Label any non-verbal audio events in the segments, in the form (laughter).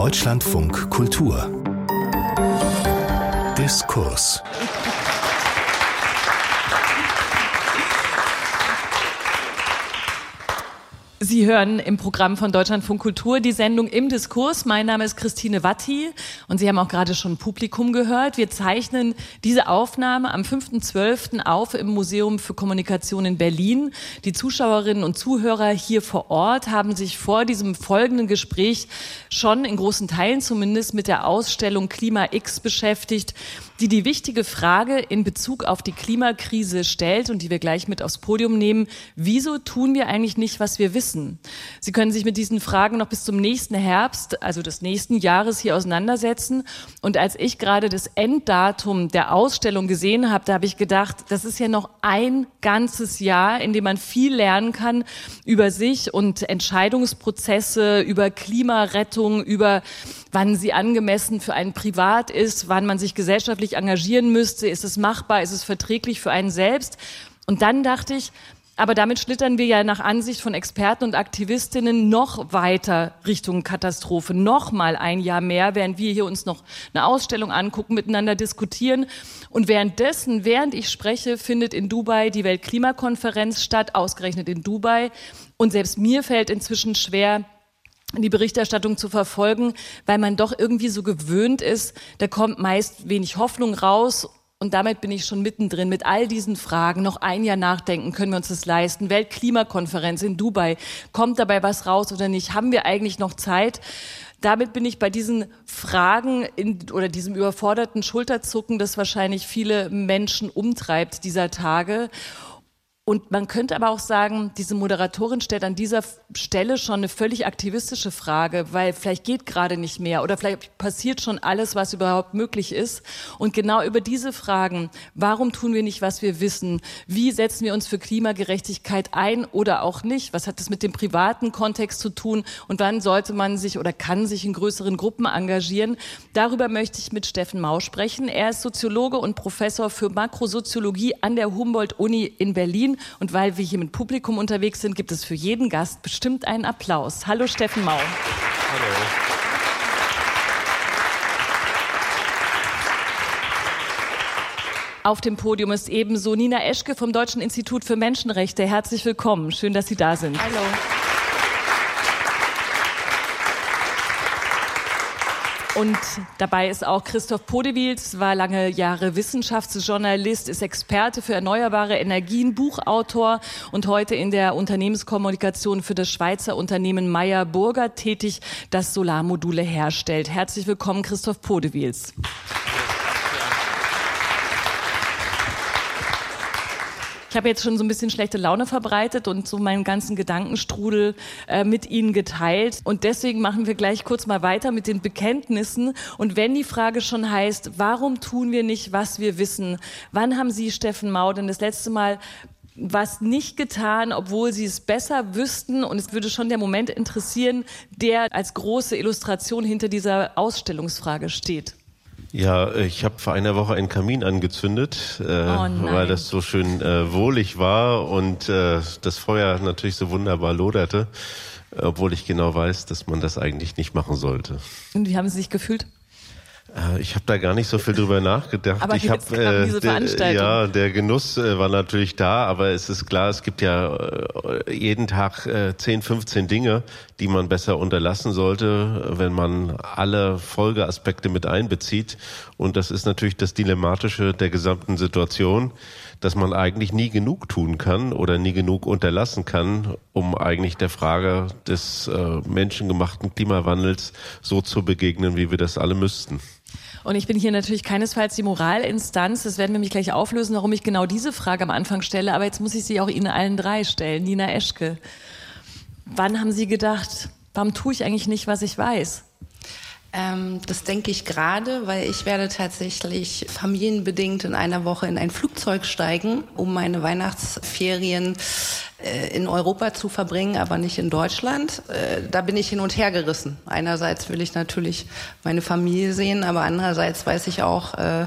Deutschlandfunk Kultur. Diskurs Sie hören im Programm von Deutschlandfunk Kultur die Sendung im Diskurs. Mein Name ist Christine Watti und Sie haben auch gerade schon Publikum gehört. Wir zeichnen diese Aufnahme am 5.12. auf im Museum für Kommunikation in Berlin. Die Zuschauerinnen und Zuhörer hier vor Ort haben sich vor diesem folgenden Gespräch schon in großen Teilen zumindest mit der Ausstellung Klima X beschäftigt die die wichtige Frage in Bezug auf die Klimakrise stellt und die wir gleich mit aufs Podium nehmen. Wieso tun wir eigentlich nicht, was wir wissen? Sie können sich mit diesen Fragen noch bis zum nächsten Herbst, also des nächsten Jahres hier auseinandersetzen. Und als ich gerade das Enddatum der Ausstellung gesehen habe, da habe ich gedacht, das ist ja noch ein ganzes Jahr, in dem man viel lernen kann über sich und Entscheidungsprozesse, über Klimarettung, über wann sie angemessen für einen privat ist, wann man sich gesellschaftlich engagieren müsste, ist es machbar, ist es verträglich für einen selbst. Und dann dachte ich, aber damit schlittern wir ja nach Ansicht von Experten und Aktivistinnen noch weiter Richtung Katastrophe, noch mal ein Jahr mehr, während wir hier uns noch eine Ausstellung angucken, miteinander diskutieren. Und währenddessen, während ich spreche, findet in Dubai die Weltklimakonferenz statt, ausgerechnet in Dubai. Und selbst mir fällt inzwischen schwer, die Berichterstattung zu verfolgen, weil man doch irgendwie so gewöhnt ist, da kommt meist wenig Hoffnung raus und damit bin ich schon mittendrin mit all diesen Fragen. Noch ein Jahr nachdenken, können wir uns das leisten? Weltklimakonferenz in Dubai, kommt dabei was raus oder nicht? Haben wir eigentlich noch Zeit? Damit bin ich bei diesen Fragen in, oder diesem überforderten Schulterzucken, das wahrscheinlich viele Menschen umtreibt dieser Tage. Und man könnte aber auch sagen, diese Moderatorin stellt an dieser Stelle schon eine völlig aktivistische Frage, weil vielleicht geht gerade nicht mehr oder vielleicht passiert schon alles, was überhaupt möglich ist. Und genau über diese Fragen, warum tun wir nicht, was wir wissen? Wie setzen wir uns für Klimagerechtigkeit ein oder auch nicht? Was hat das mit dem privaten Kontext zu tun? Und wann sollte man sich oder kann sich in größeren Gruppen engagieren? Darüber möchte ich mit Steffen Mau sprechen. Er ist Soziologe und Professor für Makrosoziologie an der Humboldt-Uni in Berlin. Und weil wir hier mit Publikum unterwegs sind, gibt es für jeden Gast bestimmt einen Applaus. Hallo Steffen Mau. Hallo. Auf dem Podium ist ebenso Nina Eschke vom Deutschen Institut für Menschenrechte. Herzlich willkommen. Schön, dass Sie da sind. Hallo. Und dabei ist auch Christoph Podewils, war lange Jahre Wissenschaftsjournalist, ist Experte für erneuerbare Energien, Buchautor und heute in der Unternehmenskommunikation für das Schweizer Unternehmen Meyer Burger tätig, das Solarmodule herstellt. Herzlich willkommen, Christoph Podewils. Ich habe jetzt schon so ein bisschen schlechte Laune verbreitet und so meinen ganzen Gedankenstrudel äh, mit Ihnen geteilt. Und deswegen machen wir gleich kurz mal weiter mit den Bekenntnissen. Und wenn die Frage schon heißt, warum tun wir nicht, was wir wissen? Wann haben Sie, Steffen Mau, denn das letzte Mal was nicht getan, obwohl sie es besser wüssten. Und es würde schon der Moment interessieren, der als große Illustration hinter dieser Ausstellungsfrage steht. Ja, ich habe vor einer Woche einen Kamin angezündet, äh, oh weil das so schön äh, wohlig war und äh, das Feuer natürlich so wunderbar loderte, obwohl ich genau weiß, dass man das eigentlich nicht machen sollte. Und wie haben Sie sich gefühlt? Äh, ich habe da gar nicht so viel drüber nachgedacht. Aber ich habe äh, der, ja, der Genuss äh, war natürlich da, aber es ist klar, es gibt ja äh, jeden Tag äh, 10, 15 Dinge, die man besser unterlassen sollte, wenn man alle Folgeaspekte mit einbezieht. Und das ist natürlich das Dilemmatische der gesamten Situation, dass man eigentlich nie genug tun kann oder nie genug unterlassen kann, um eigentlich der Frage des äh, menschengemachten Klimawandels so zu begegnen, wie wir das alle müssten. Und ich bin hier natürlich keinesfalls die Moralinstanz. Das werden wir mich gleich auflösen, warum ich genau diese Frage am Anfang stelle. Aber jetzt muss ich sie auch Ihnen allen drei stellen. Nina Eschke, wann haben Sie gedacht, warum tue ich eigentlich nicht, was ich weiß? Ähm, das denke ich gerade, weil ich werde tatsächlich familienbedingt in einer Woche in ein Flugzeug steigen, um meine Weihnachtsferien äh, in Europa zu verbringen, aber nicht in Deutschland. Äh, da bin ich hin und her gerissen. Einerseits will ich natürlich meine Familie sehen, aber andererseits weiß ich auch, äh,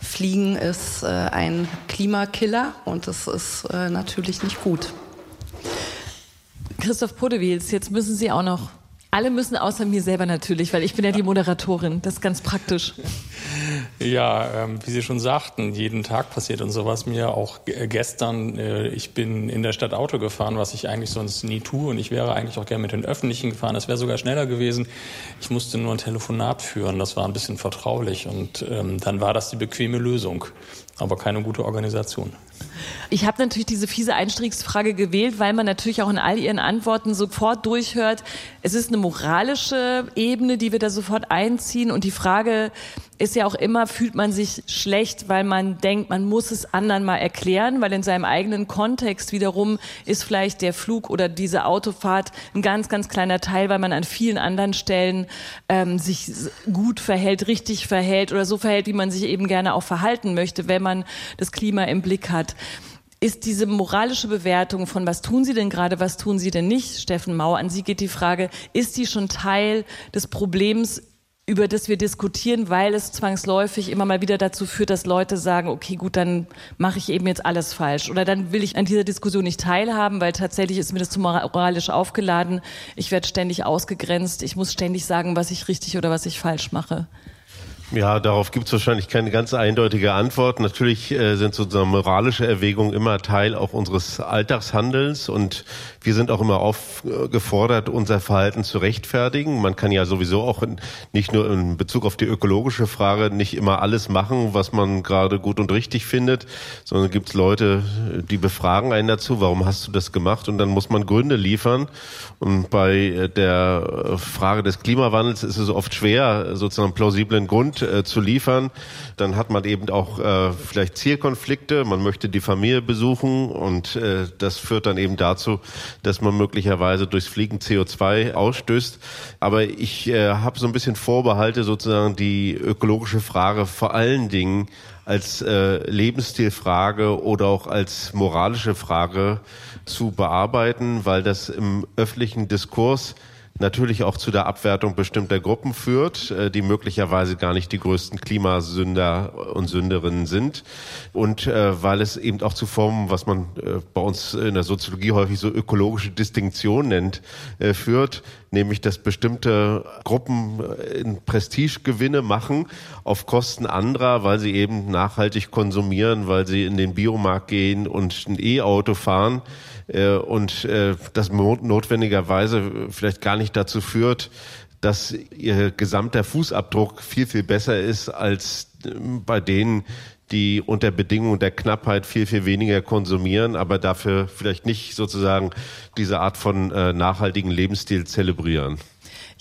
Fliegen ist äh, ein Klimakiller und das ist äh, natürlich nicht gut. Christoph Podewils, jetzt müssen Sie auch noch Alle müssen außer mir selber natürlich, weil ich bin ja die Moderatorin. Das ist ganz praktisch. Ja, ähm, wie Sie schon sagten, jeden Tag passiert und sowas mir. Auch äh, gestern, äh, ich bin in der Stadt Auto gefahren, was ich eigentlich sonst nie tue. Und ich wäre eigentlich auch gerne mit den Öffentlichen gefahren. Das wäre sogar schneller gewesen. Ich musste nur ein Telefonat führen. Das war ein bisschen vertraulich. Und ähm, dann war das die bequeme Lösung. Aber keine gute Organisation. Ich habe natürlich diese fiese Einstiegsfrage gewählt, weil man natürlich auch in all Ihren Antworten sofort durchhört, es ist eine moralische Ebene, die wir da sofort einziehen. Und die Frage ist ja auch immer, fühlt man sich schlecht, weil man denkt, man muss es anderen mal erklären, weil in seinem eigenen Kontext wiederum ist vielleicht der Flug oder diese Autofahrt ein ganz, ganz kleiner Teil, weil man an vielen anderen Stellen ähm, sich gut verhält, richtig verhält oder so verhält, wie man sich eben gerne auch verhalten möchte, wenn man das Klima im Blick hat. Ist diese moralische Bewertung von was tun Sie denn gerade, was tun Sie denn nicht, Steffen Mau, an Sie geht die Frage, ist die schon Teil des Problems, über das wir diskutieren, weil es zwangsläufig immer mal wieder dazu führt, dass Leute sagen, okay, gut, dann mache ich eben jetzt alles falsch. Oder dann will ich an dieser Diskussion nicht teilhaben, weil tatsächlich ist mir das zu moralisch aufgeladen. Ich werde ständig ausgegrenzt. Ich muss ständig sagen, was ich richtig oder was ich falsch mache. Ja, darauf gibt es wahrscheinlich keine ganz eindeutige Antwort. Natürlich äh, sind sozusagen moralische Erwägungen immer Teil auch unseres Alltagshandelns und wir sind auch immer aufgefordert, unser Verhalten zu rechtfertigen. Man kann ja sowieso auch in, nicht nur in Bezug auf die ökologische Frage nicht immer alles machen, was man gerade gut und richtig findet, sondern gibt es Leute, die befragen einen dazu, warum hast du das gemacht? Und dann muss man Gründe liefern. Und bei der Frage des Klimawandels ist es oft schwer, sozusagen plausiblen Grund äh, zu liefern. Dann hat man eben auch äh, vielleicht Zielkonflikte. Man möchte die Familie besuchen und äh, das führt dann eben dazu, dass man möglicherweise durchs Fliegen CO2 ausstößt. Aber ich äh, habe so ein bisschen Vorbehalte, sozusagen die ökologische Frage vor allen Dingen als äh, Lebensstilfrage oder auch als moralische Frage zu bearbeiten, weil das im öffentlichen Diskurs natürlich auch zu der Abwertung bestimmter Gruppen führt, äh, die möglicherweise gar nicht die größten Klimasünder und Sünderinnen sind. Und äh, weil es eben auch zu Formen, was man äh, bei uns in der Soziologie häufig so ökologische Distinktion nennt, führt, nämlich dass bestimmte Gruppen in Prestigegewinne machen auf Kosten anderer, weil sie eben nachhaltig konsumieren, weil sie in den Biomarkt gehen und ein E-Auto fahren äh, und äh, das notwendigerweise vielleicht gar nicht dazu führt, dass ihr gesamter Fußabdruck viel, viel besser ist als äh, bei denen, die unter Bedingungen der Knappheit viel, viel weniger konsumieren, aber dafür vielleicht nicht sozusagen diese Art von äh, nachhaltigen Lebensstil zelebrieren.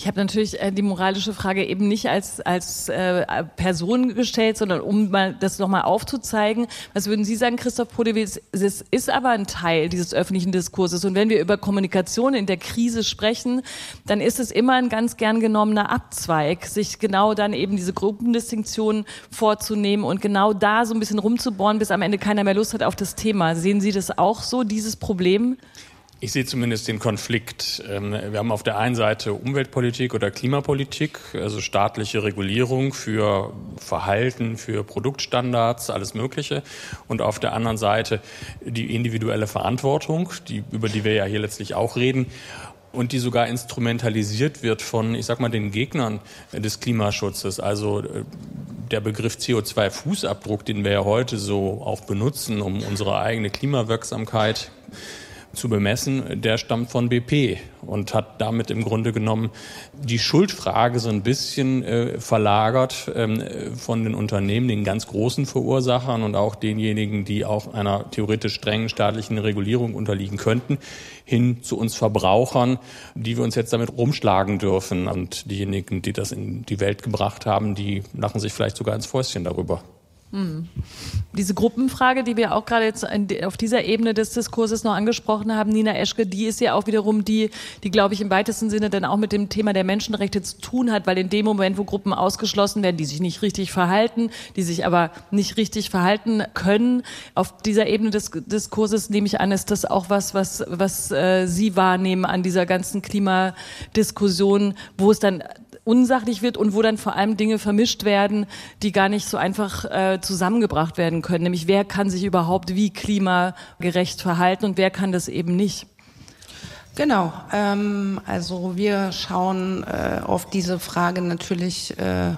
Ich habe natürlich äh, die moralische Frage eben nicht als, als äh, Person gestellt, sondern um mal das nochmal aufzuzeigen. Was würden Sie sagen, Christoph Podewitz? Es ist aber ein Teil dieses öffentlichen Diskurses. Und wenn wir über Kommunikation in der Krise sprechen, dann ist es immer ein ganz gern genommener Abzweig, sich genau dann eben diese Gruppendistinktion vorzunehmen und genau da so ein bisschen rumzubohren, bis am Ende keiner mehr Lust hat auf das Thema. Sehen Sie das auch so, dieses Problem? Ich sehe zumindest den Konflikt. Ähm, wir haben auf der einen Seite Umweltpolitik oder Klimapolitik, also staatliche Regulierung für Verhalten, für Produktstandards, alles Mögliche. Und auf der anderen Seite die individuelle Verantwortung, die, über die wir ja hier letztlich auch reden und die sogar instrumentalisiert wird von, ich sag mal, den Gegnern des Klimaschutzes. Also äh, der Begriff CO2-Fußabdruck, den wir ja heute so auch benutzen, um unsere eigene Klimawirksamkeit zu bemessen, der stammt von BP und hat damit im Grunde genommen die Schuldfrage so ein bisschen äh, verlagert ähm, von den Unternehmen, den ganz großen Verursachern und auch denjenigen, die auch einer theoretisch strengen staatlichen Regulierung unterliegen könnten, hin zu uns Verbrauchern, die wir uns jetzt damit rumschlagen dürfen. Und diejenigen, die das in die Welt gebracht haben, die lachen sich vielleicht sogar ins Fäustchen darüber. Hm. Diese Gruppenfrage, die wir auch gerade jetzt auf dieser Ebene des Diskurses noch angesprochen haben, Nina Eschke, die ist ja auch wiederum die, die, glaube ich, im weitesten Sinne dann auch mit dem Thema der Menschenrechte zu tun hat, weil in dem Moment, wo Gruppen ausgeschlossen werden, die sich nicht richtig verhalten, die sich aber nicht richtig verhalten können, auf dieser Ebene des Diskurses nehme ich an, ist das auch was, was, was äh, Sie wahrnehmen an dieser ganzen Klimadiskussion, wo es dann unsachlich wird und wo dann vor allem Dinge vermischt werden, die gar nicht so einfach äh, zusammengebracht werden können. Nämlich wer kann sich überhaupt wie klimagerecht verhalten und wer kann das eben nicht. Genau, ähm, also wir schauen äh, auf diese Frage natürlich äh,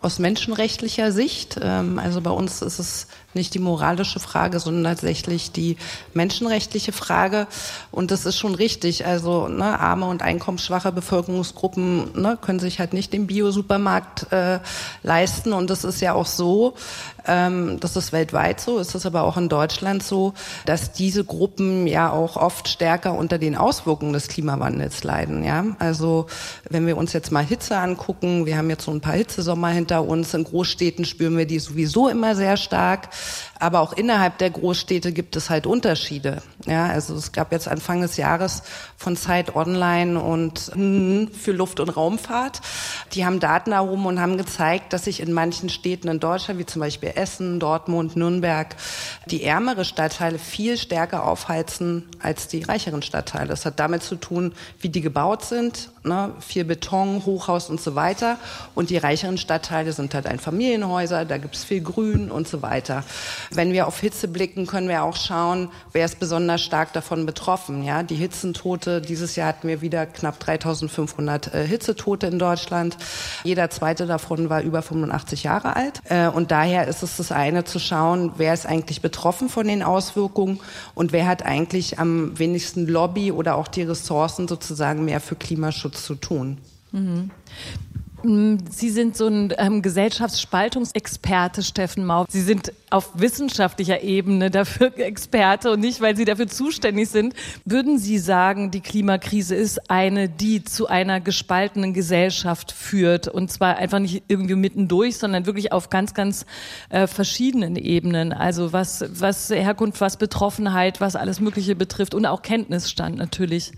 aus menschenrechtlicher Sicht. Ähm, also bei uns ist es nicht die moralische Frage, sondern tatsächlich die menschenrechtliche Frage. Und das ist schon richtig. Also ne, arme und einkommensschwache Bevölkerungsgruppen ne, können sich halt nicht den Bio-Supermarkt äh, leisten. Und das ist ja auch so, das ist weltweit so, ist das aber auch in Deutschland so, dass diese Gruppen ja auch oft stärker unter den Auswirkungen des Klimawandels leiden. Ja? Also wenn wir uns jetzt mal Hitze angucken, wir haben jetzt so ein paar Hitzesommer hinter uns, in Großstädten spüren wir die sowieso immer sehr stark. Aber auch innerhalb der Großstädte gibt es halt Unterschiede. Ja, also es gab jetzt Anfang des Jahres von Zeit Online und hm, für Luft- und Raumfahrt. Die haben Daten erhoben und haben gezeigt, dass sich in manchen Städten in Deutschland, wie zum Beispiel Essen, Dortmund, Nürnberg, die ärmere Stadtteile viel stärker aufheizen als die reicheren Stadtteile. Das hat damit zu tun, wie die gebaut sind, ne? viel Beton, Hochhaus und so weiter. Und die reicheren Stadtteile sind halt Einfamilienhäuser, da gibt es viel Grün und so weiter. Wenn wir auf Hitze blicken, können wir auch schauen, wer ist besonders stark davon betroffen. Ja, die Hitzentote, dieses Jahr hatten wir wieder knapp 3500 äh, Hitzetote in Deutschland. Jeder zweite davon war über 85 Jahre alt. Äh, und daher ist es das eine zu schauen, wer ist eigentlich betroffen von den Auswirkungen und wer hat eigentlich am wenigsten Lobby oder auch die Ressourcen sozusagen mehr für Klimaschutz zu tun. Mhm. Sie sind so ein ähm, Gesellschaftsspaltungsexperte, Steffen Mau. Sie sind auf wissenschaftlicher Ebene dafür (laughs) Experte und nicht, weil Sie dafür zuständig sind. Würden Sie sagen, die Klimakrise ist eine, die zu einer gespaltenen Gesellschaft führt und zwar einfach nicht irgendwie mittendurch, sondern wirklich auf ganz, ganz äh, verschiedenen Ebenen. Also was, was Herkunft, was Betroffenheit, was alles Mögliche betrifft und auch Kenntnisstand natürlich.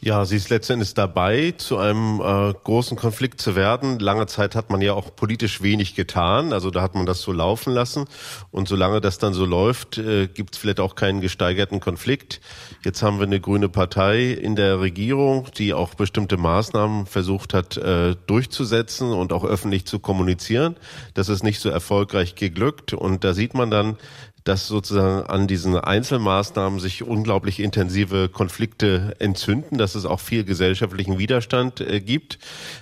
Ja, sie ist letztendlich dabei, zu einem äh, großen Konflikt zu werden. Lange Zeit hat man ja auch politisch wenig getan, also da hat man das so laufen lassen. Und solange das dann so läuft, äh, gibt es vielleicht auch keinen gesteigerten Konflikt. Jetzt haben wir eine grüne Partei in der Regierung, die auch bestimmte Maßnahmen versucht hat äh, durchzusetzen und auch öffentlich zu kommunizieren. Das ist nicht so erfolgreich geglückt. Und da sieht man dann, dass sozusagen an diesen Einzelmaßnahmen sich unglaublich intensive Konflikte entzünden, dass es auch viel gesellschaftlichen Widerstand äh, gibt.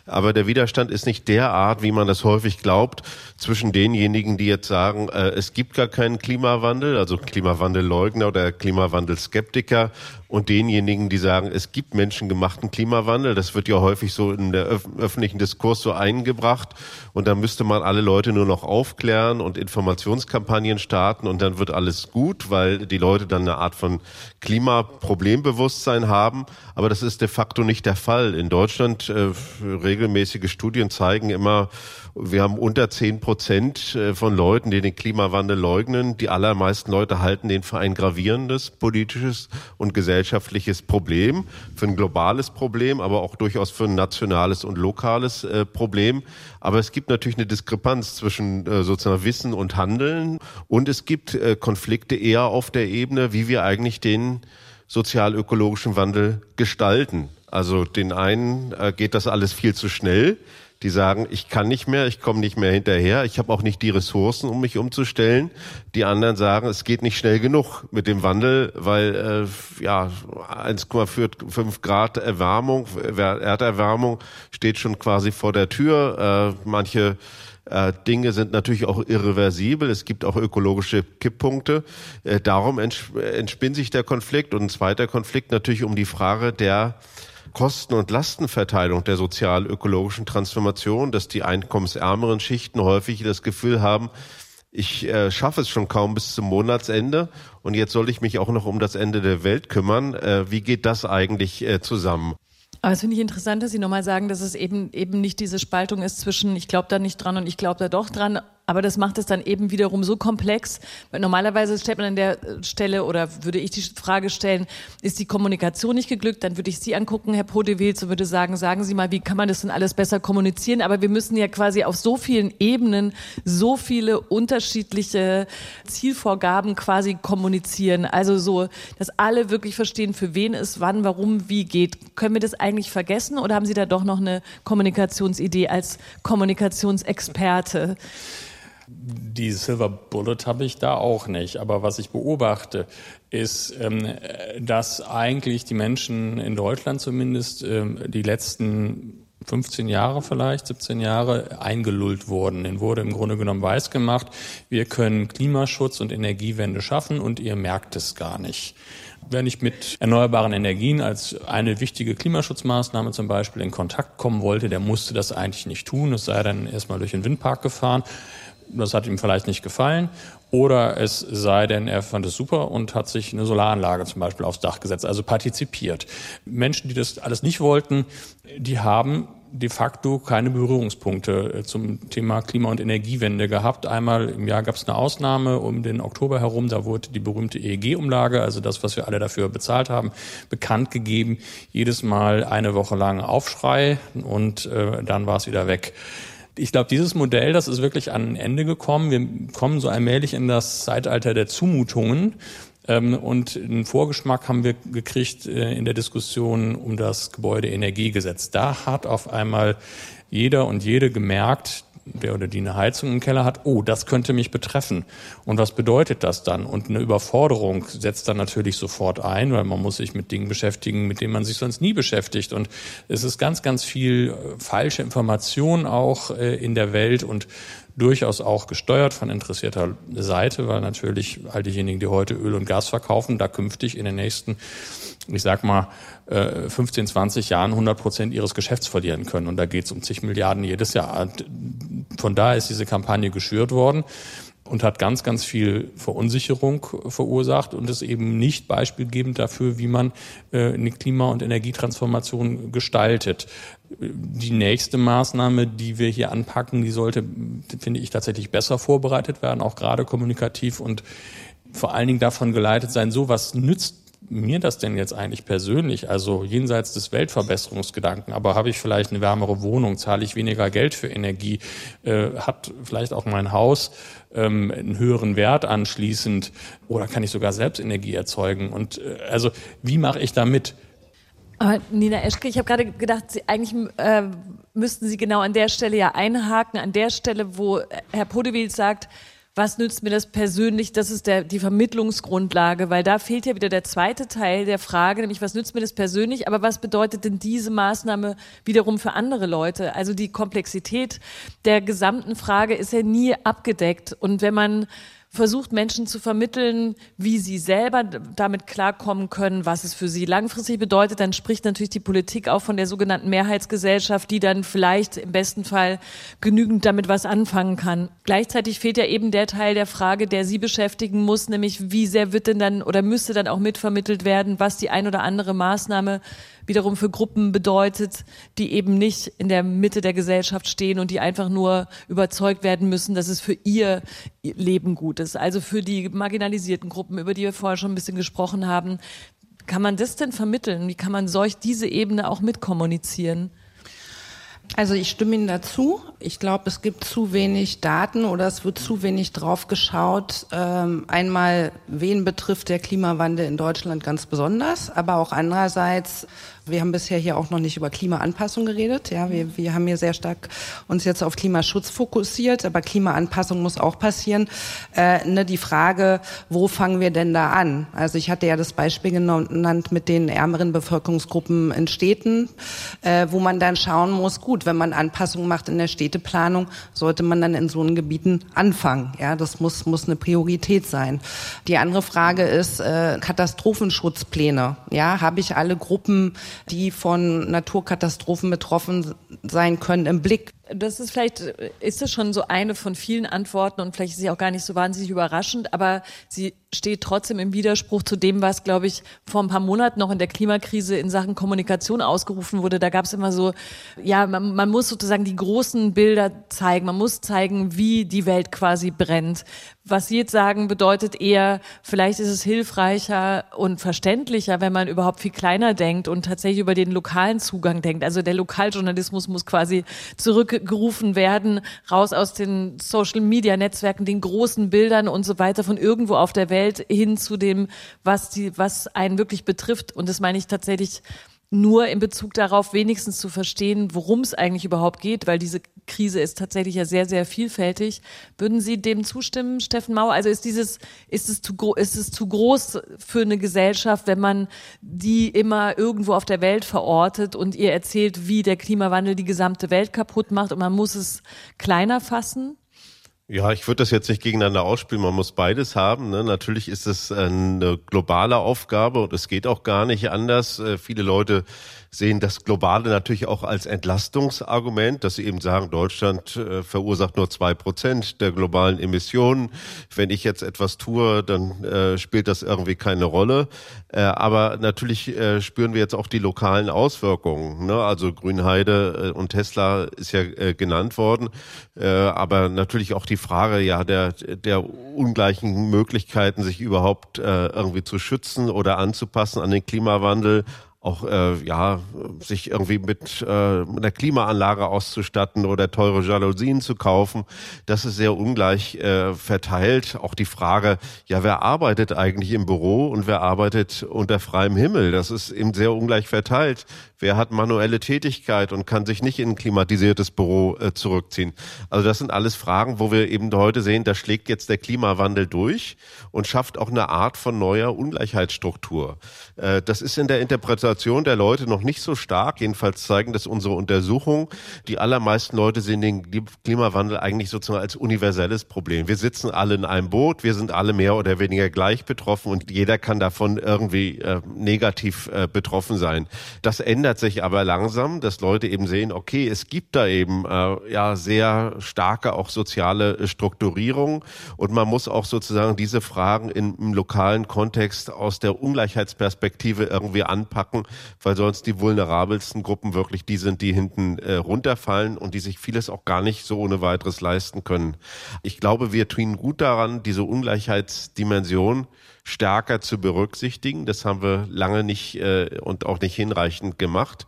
Aber der Widerstand ist nicht der Art, wie man das häufig glaubt, zwischen denjenigen, die jetzt sagen, äh, es gibt gar keinen Klimawandel, also Klimawandelleugner oder Klimawandelskeptiker und denjenigen, die sagen, es gibt menschengemachten Klimawandel. Das wird ja häufig so in der öf öffentlichen Diskurs so eingebracht. Und da müsste man alle Leute nur noch aufklären und Informationskampagnen starten und dann wird alles gut, weil die Leute dann eine Art von Klimaproblembewusstsein haben. Aber das ist de facto nicht der Fall. In Deutschland äh, regelmäßige Studien zeigen immer, wir haben unter zehn Prozent äh, von Leuten, die den Klimawandel leugnen. Die allermeisten Leute halten den für ein gravierendes politisches und gesellschaftliches Problem, für ein globales Problem, aber auch durchaus für ein nationales und lokales äh, Problem. Aber es gibt natürlich eine Diskrepanz zwischen äh, sozusagen Wissen und Handeln und es gibt Konflikte eher auf der Ebene, wie wir eigentlich den sozial-ökologischen Wandel gestalten. Also den einen geht das alles viel zu schnell die sagen, ich kann nicht mehr, ich komme nicht mehr hinterher, ich habe auch nicht die Ressourcen, um mich umzustellen. Die anderen sagen, es geht nicht schnell genug mit dem Wandel, weil äh, ja 1,5 Grad Erwärmung, Erderwärmung steht schon quasi vor der Tür. Äh, manche äh, Dinge sind natürlich auch irreversibel. Es gibt auch ökologische Kipppunkte. Äh, darum entspinnt sich der Konflikt. Und ein zweiter Konflikt natürlich um die Frage der Kosten- und Lastenverteilung der sozial-ökologischen Transformation, dass die einkommensärmeren Schichten häufig das Gefühl haben, ich äh, schaffe es schon kaum bis zum Monatsende und jetzt soll ich mich auch noch um das Ende der Welt kümmern. Äh, wie geht das eigentlich äh, zusammen? Aber es finde ich interessant, dass Sie nochmal sagen, dass es eben eben nicht diese Spaltung ist zwischen ich glaube da nicht dran und ich glaube da doch dran, aber das macht es dann eben wiederum so komplex. Weil normalerweise stellt man an der Stelle oder würde ich die Frage stellen, ist die Kommunikation nicht geglückt? Dann würde ich Sie angucken, Herr Podewils, und würde sagen, sagen Sie mal, wie kann man das denn alles besser kommunizieren? Aber wir müssen ja quasi auf so vielen Ebenen so viele unterschiedliche Zielvorgaben quasi kommunizieren. Also so, dass alle wirklich verstehen, für wen es wann, warum, wie geht. Können wir das eigentlich vergessen oder haben Sie da doch noch eine Kommunikationsidee als Kommunikationsexperte? Die Silver Bullet habe ich da auch nicht. Aber was ich beobachte, ist, ähm, dass eigentlich die Menschen in Deutschland zumindest ähm, die letzten 15 Jahre vielleicht, 17 Jahre eingelullt wurden. Den wurde im Grunde genommen weiß gemacht, wir können Klimaschutz und Energiewende schaffen und ihr merkt es gar nicht. Wenn ich mit erneuerbaren Energien als eine wichtige Klimaschutzmaßnahme zum Beispiel in Kontakt kommen wollte, der musste das eigentlich nicht tun. Es sei dann erstmal durch den Windpark gefahren. Das hat ihm vielleicht nicht gefallen. Oder es sei denn, er fand es super und hat sich eine Solaranlage zum Beispiel aufs Dach gesetzt, also partizipiert. Menschen, die das alles nicht wollten, die haben de facto keine Berührungspunkte äh, zum Thema Klima- und Energiewende gehabt. Einmal im Jahr gab es eine Ausnahme um den Oktober herum, da wurde die berühmte EEG-Umlage, also das, was wir alle dafür bezahlt haben, bekannt gegeben. Jedes Mal eine Woche lang Aufschrei und äh, dann war es wieder weg ich glaube, dieses Modell, das ist wirklich an ein Ende gekommen. Wir kommen so allmählich in das Zeitalter der Zumutungen. Ähm, und einen Vorgeschmack haben wir gekriegt äh, in der Diskussion um das Gebäudeenergiegesetz. Da hat auf einmal jeder und jede gemerkt, der oder die eine Heizung im Keller hat, oh, das könnte mich betreffen. Und was bedeutet das dann? Und eine Überforderung setzt dann natürlich sofort ein, weil man muss sich mit Dingen beschäftigen, mit denen man sich sonst nie beschäftigt. Und es ist ganz, ganz viel äh, falsche Information auch äh, in der Welt und durchaus auch gesteuert von interessierter Seite, weil natürlich all diejenigen, die heute Öl und Gas verkaufen, da künftig in den nächsten, ich sag mal, 15, äh, 20 Jahren 100 Prozent ihres Geschäfts verlieren können. Und da geht es um zig Milliarden jedes Jahr. Von da ist diese Kampagne geschürt worden und hat ganz, ganz viel Verunsicherung verursacht und ist eben nicht beispielgebend dafür, wie man äh, eine Klima- und Energietransformation gestaltet. Die nächste Maßnahme, die wir hier anpacken, die sollte, finde ich, tatsächlich besser vorbereitet werden, auch gerade kommunikativ und vor allen Dingen davon geleitet sein, so was nützt mir das denn jetzt eigentlich persönlich? Also jenseits des Weltverbesserungsgedanken, aber habe ich vielleicht eine wärmere Wohnung, zahle ich weniger Geld für Energie, äh, hat vielleicht auch mein Haus ähm, einen höheren Wert anschließend oder kann ich sogar selbst Energie erzeugen? Und äh, also wie mache ich da mit? Aber Nina Eschke, ich habe gerade gedacht, Sie, eigentlich äh, müssten Sie genau an der Stelle ja einhaken, an der Stelle, wo Herr Podewil sagt, was nützt mir das persönlich? Das ist der, die Vermittlungsgrundlage, weil da fehlt ja wieder der zweite Teil der Frage, nämlich was nützt mir das persönlich, aber was bedeutet denn diese Maßnahme wiederum für andere Leute? Also die Komplexität der gesamten Frage ist ja nie abgedeckt. Und wenn man versucht Menschen zu vermitteln, wie sie selber damit klarkommen können, was es für sie langfristig bedeutet, dann spricht natürlich die Politik auch von der sogenannten Mehrheitsgesellschaft, die dann vielleicht im besten Fall genügend damit was anfangen kann. Gleichzeitig fehlt ja eben der Teil der Frage, der sie beschäftigen muss, nämlich wie sehr wird denn dann oder müsste dann auch mitvermittelt werden, was die ein oder andere Maßnahme wiederum für Gruppen bedeutet, die eben nicht in der Mitte der Gesellschaft stehen und die einfach nur überzeugt werden müssen, dass es für ihr Leben gut ist. Also für die marginalisierten Gruppen, über die wir vorher schon ein bisschen gesprochen haben. Kann man das denn vermitteln? Wie kann man solch diese Ebene auch mitkommunizieren? Also ich stimme Ihnen dazu. Ich glaube, es gibt zu wenig Daten oder es wird zu wenig drauf geschaut. Ähm, einmal, wen betrifft der Klimawandel in Deutschland ganz besonders, aber auch andererseits, wir haben bisher hier auch noch nicht über Klimaanpassung geredet. Ja, wir, wir haben hier sehr stark uns jetzt auf Klimaschutz fokussiert, aber Klimaanpassung muss auch passieren. Äh, ne, die Frage, wo fangen wir denn da an? Also ich hatte ja das Beispiel genannt mit den ärmeren Bevölkerungsgruppen in Städten, äh, wo man dann schauen muss, gut, wenn man Anpassungen macht in der Städteplanung, sollte man dann in so einen Gebieten anfangen. Ja, das muss, muss eine Priorität sein. Die andere Frage ist äh, Katastrophenschutzpläne. Ja, habe ich alle Gruppen die von Naturkatastrophen betroffen sein können, im Blick. Das ist vielleicht, ist es schon so eine von vielen Antworten und vielleicht ist sie auch gar nicht so wahnsinnig überraschend, aber sie steht trotzdem im Widerspruch zu dem, was, glaube ich, vor ein paar Monaten noch in der Klimakrise in Sachen Kommunikation ausgerufen wurde. Da gab es immer so, ja, man, man muss sozusagen die großen Bilder zeigen, man muss zeigen, wie die Welt quasi brennt. Was Sie jetzt sagen, bedeutet eher, vielleicht ist es hilfreicher und verständlicher, wenn man überhaupt viel kleiner denkt und tatsächlich über den lokalen Zugang denkt. Also der Lokaljournalismus muss quasi zurückgerufen werden, raus aus den Social-Media-Netzwerken, den großen Bildern und so weiter von irgendwo auf der Welt hin zu dem, was die, was einen wirklich betrifft. Und das meine ich tatsächlich nur in Bezug darauf wenigstens zu verstehen, worum es eigentlich überhaupt geht, weil diese Krise ist tatsächlich ja sehr, sehr vielfältig. Würden Sie dem zustimmen, Steffen Mauer? Also ist dieses, ist es zu, ist es zu groß für eine Gesellschaft, wenn man die immer irgendwo auf der Welt verortet und ihr erzählt, wie der Klimawandel die gesamte Welt kaputt macht und man muss es kleiner fassen? Ja, ich würde das jetzt nicht gegeneinander ausspielen. Man muss beides haben. Ne? Natürlich ist es eine globale Aufgabe und es geht auch gar nicht anders. Äh, viele Leute sehen das Globale natürlich auch als Entlastungsargument, dass sie eben sagen, Deutschland äh, verursacht nur zwei Prozent der globalen Emissionen. Wenn ich jetzt etwas tue, dann äh, spielt das irgendwie keine Rolle. Äh, aber natürlich äh, spüren wir jetzt auch die lokalen Auswirkungen. Ne? Also Grünheide äh, und Tesla ist ja äh, genannt worden. aber natürlich auch die Frage ja der, der ungleichen Möglichkeiten, sich überhaupt irgendwie zu schützen oder anzupassen an den Klimawandel auch äh, ja sich irgendwie mit äh, einer Klimaanlage auszustatten oder teure Jalousien zu kaufen, das ist sehr ungleich äh, verteilt. Auch die Frage, ja, wer arbeitet eigentlich im Büro und wer arbeitet unter freiem Himmel, das ist eben sehr ungleich verteilt. Wer hat manuelle Tätigkeit und kann sich nicht in ein klimatisiertes Büro äh, zurückziehen? Also das sind alles Fragen, wo wir eben heute sehen, da schlägt jetzt der Klimawandel durch und schafft auch eine Art von neuer Ungleichheitsstruktur. Äh, das ist in der Interpretation der Leute noch nicht so stark. Jedenfalls zeigen das unsere Untersuchungen. Die allermeisten Leute sehen den Klimawandel eigentlich sozusagen als universelles Problem. Wir sitzen alle in einem Boot, wir sind alle mehr oder weniger gleich betroffen und jeder kann davon irgendwie äh, negativ äh, betroffen sein. Das ändert sich aber langsam, dass Leute eben sehen, okay, es gibt da eben äh, ja sehr starke auch soziale Strukturierung und man muss auch sozusagen diese Fragen in, im lokalen Kontext aus der Ungleichheitsperspektive irgendwie anpacken, weil sonst die vulnerabelsten Gruppen wirklich die sind, die hinten äh, runterfallen und die sich vieles auch gar nicht so ohne weiteres leisten können. Ich glaube, wir tun gut daran, diese Ungleichheitsdimension stärker zu berücksichtigen. Das haben wir lange nicht äh, und auch nicht hinreichend gemacht.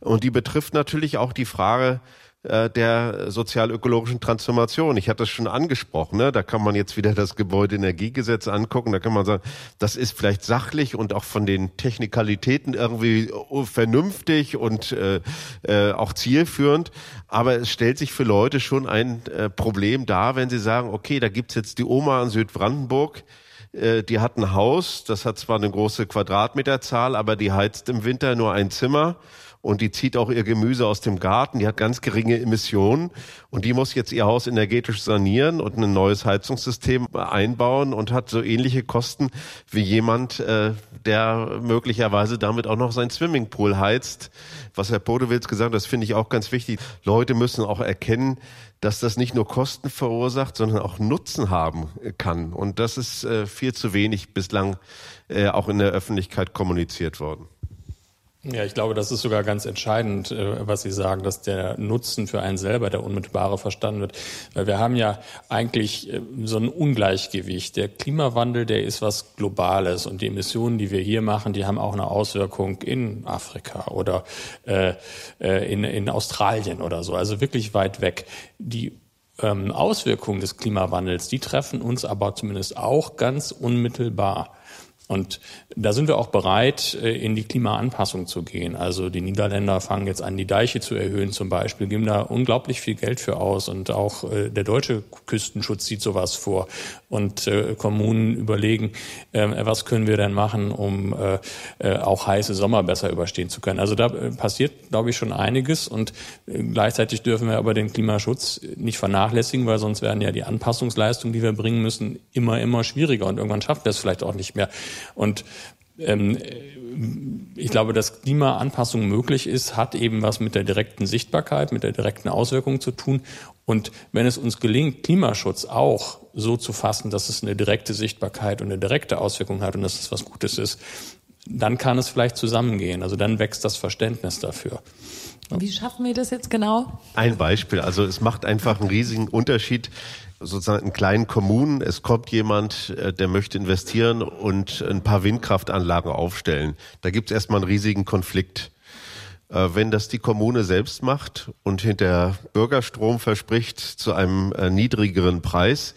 Und die betrifft natürlich auch die Frage, äh, der sozial-ökologischen Transformation. Ich hatte es schon angesprochen, ne? da kann man jetzt wieder das Gebäudeenergiegesetz angucken, da kann man sagen, das ist vielleicht sachlich und auch von den Technikalitäten irgendwie vernünftig und äh, äh, auch zielführend, aber es stellt sich für Leute schon ein äh, Problem dar, wenn sie sagen, okay, da gibt's jetzt die Oma in Südbrandenburg, äh, die hat ein Haus, das hat zwar eine große Quadratmeterzahl, aber die heizt im Winter nur ein Zimmer und die zieht auch ihr Gemüse aus dem Garten, die hat ganz geringe Emissionen und die muss jetzt ihr Haus energetisch sanieren und ein neues Heizungssystem einbauen und hat so ähnliche Kosten wie jemand, äh, der möglicherweise damit auch noch sein Swimmingpool heizt. Was Herr Podewitz gesagt hat, das finde ich auch ganz wichtig. Leute müssen auch erkennen, dass das nicht nur Kosten verursacht, sondern auch Nutzen haben kann. Und das ist äh, viel zu wenig bislang äh, auch in der Öffentlichkeit kommuniziert worden. Ja, ich glaube, das ist sogar ganz entscheidend, äh, was Sie sagen, dass der Nutzen für einen selber, der unmittelbare, verstanden wird. Weil wir haben ja eigentlich äh, so ein Ungleichgewicht. Der Klimawandel, der ist was Globales und die Emissionen, die wir hier machen, die haben auch eine Auswirkung in Afrika oder äh, in, in Australien oder so, also wirklich weit weg. Die ähm, Auswirkungen des Klimawandels, die treffen uns aber zumindest auch ganz unmittelbar. Und da sind wir auch bereit, äh, in die Klimaanpassung zu gehen. Also die Niederländer fangen jetzt an, die Deiche zu erhöhen zum Beispiel, geben da unglaublich viel Geld für aus. Und auch äh, der deutsche Küstenschutz sieht sowas vor. Und äh, Kommunen überlegen, was können wir denn machen, um auch heiße Sommer besser überstehen zu können. Also da passiert, glaube ich, schon einiges. Und gleichzeitig dürfen wir aber den Klimaschutz nicht vernachlässigen, weil sonst werden ja die Anpassungsleistungen, die wir bringen müssen, immer, immer schwieriger. Und irgendwann schaffen wir es vielleicht auch nicht mehr. Und ähm, ich glaube, dass Klimaanpassung möglich ist, hat eben was mit der direkten Sichtbarkeit, mit der direkten Auswirkung zu tun. Und wenn es uns gelingt, Klimaschutz auch so zu fassen, dass es eine direkte Sichtbarkeit und eine direkte Auswirkung hat und dass es was Gutes ist, dann kann es vielleicht zusammengehen. Also dann wächst das Verständnis dafür. Wie schaffen wir das jetzt genau? Ein Beispiel. Also es macht einfach einen riesigen Unterschied, sozusagen in kleinen Kommunen, es kommt jemand, äh, der möchte investieren und ein paar Windkraftanlagen aufstellen. Da gibt es erstmal einen riesigen Konflikt. Äh, wenn das die Kommune selbst macht und hinter Bürgerstrom verspricht zu einem äh, niedrigeren Preis,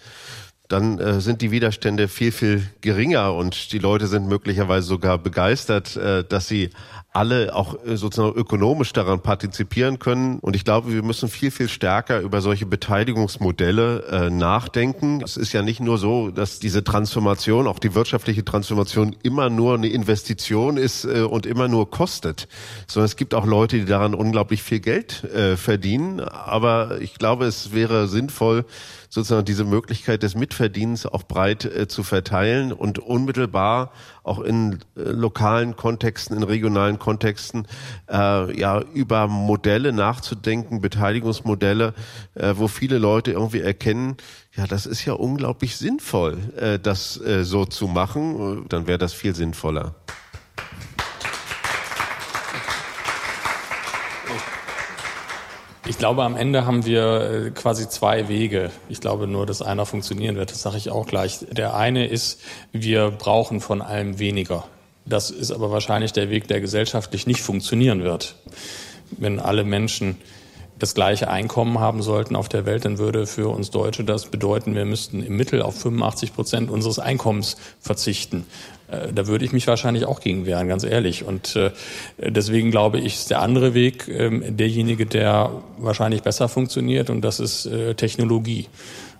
dann sind die Widerstände viel, viel geringer und die Leute sind möglicherweise sogar begeistert, dass sie alle auch äh, sozusagen ökonomisch daran partizipieren können. Und ich glaube, wir müssen viel, viel stärker über solche Beteiligungsmodelle äh, nachdenken. Es ist ja nicht nur so, dass diese Transformation, auch die wirtschaftliche Transformation, immer nur eine Investition ist äh, und immer nur kostet, sondern es gibt auch Leute, die daran unglaublich viel Geld äh, verdienen. Aber ich glaube, es wäre sinnvoll, sozusagen diese Möglichkeit des Mitverdienens auch breit äh, zu verteilen und unmittelbar auch in äh, lokalen Kontexten, in regionalen Kontexten äh, ja über Modelle nachzudenken, Beteiligungsmodelle, äh, wo viele Leute irgendwie erkennen, ja, das ist ja unglaublich sinnvoll, äh, das äh, so zu machen. Dann wäre das viel sinnvoller. Ich glaube, am Ende haben wir äh, quasi zwei Wege. Ich glaube nur, dass einer funktionieren wird. Das sage ich auch gleich. Der eine ist, wir brauchen von allem weniger. Das ist aber wahrscheinlich der Weg, der gesellschaftlich nicht funktionieren wird. Wenn alle Menschen das gleiche Einkommen haben sollten auf der Welt, dann würde für uns Deutsche das bedeuten, wir müssten im Mittel auf 85 Prozent unseres Einkommens verzichten. Äh, da würde ich mich wahrscheinlich auch gegen wehren, ganz ehrlich. Und äh, deswegen glaube ich, ist der andere Weg ähm, derjenige, der wahrscheinlich besser funktioniert und das ist äh, Technologie.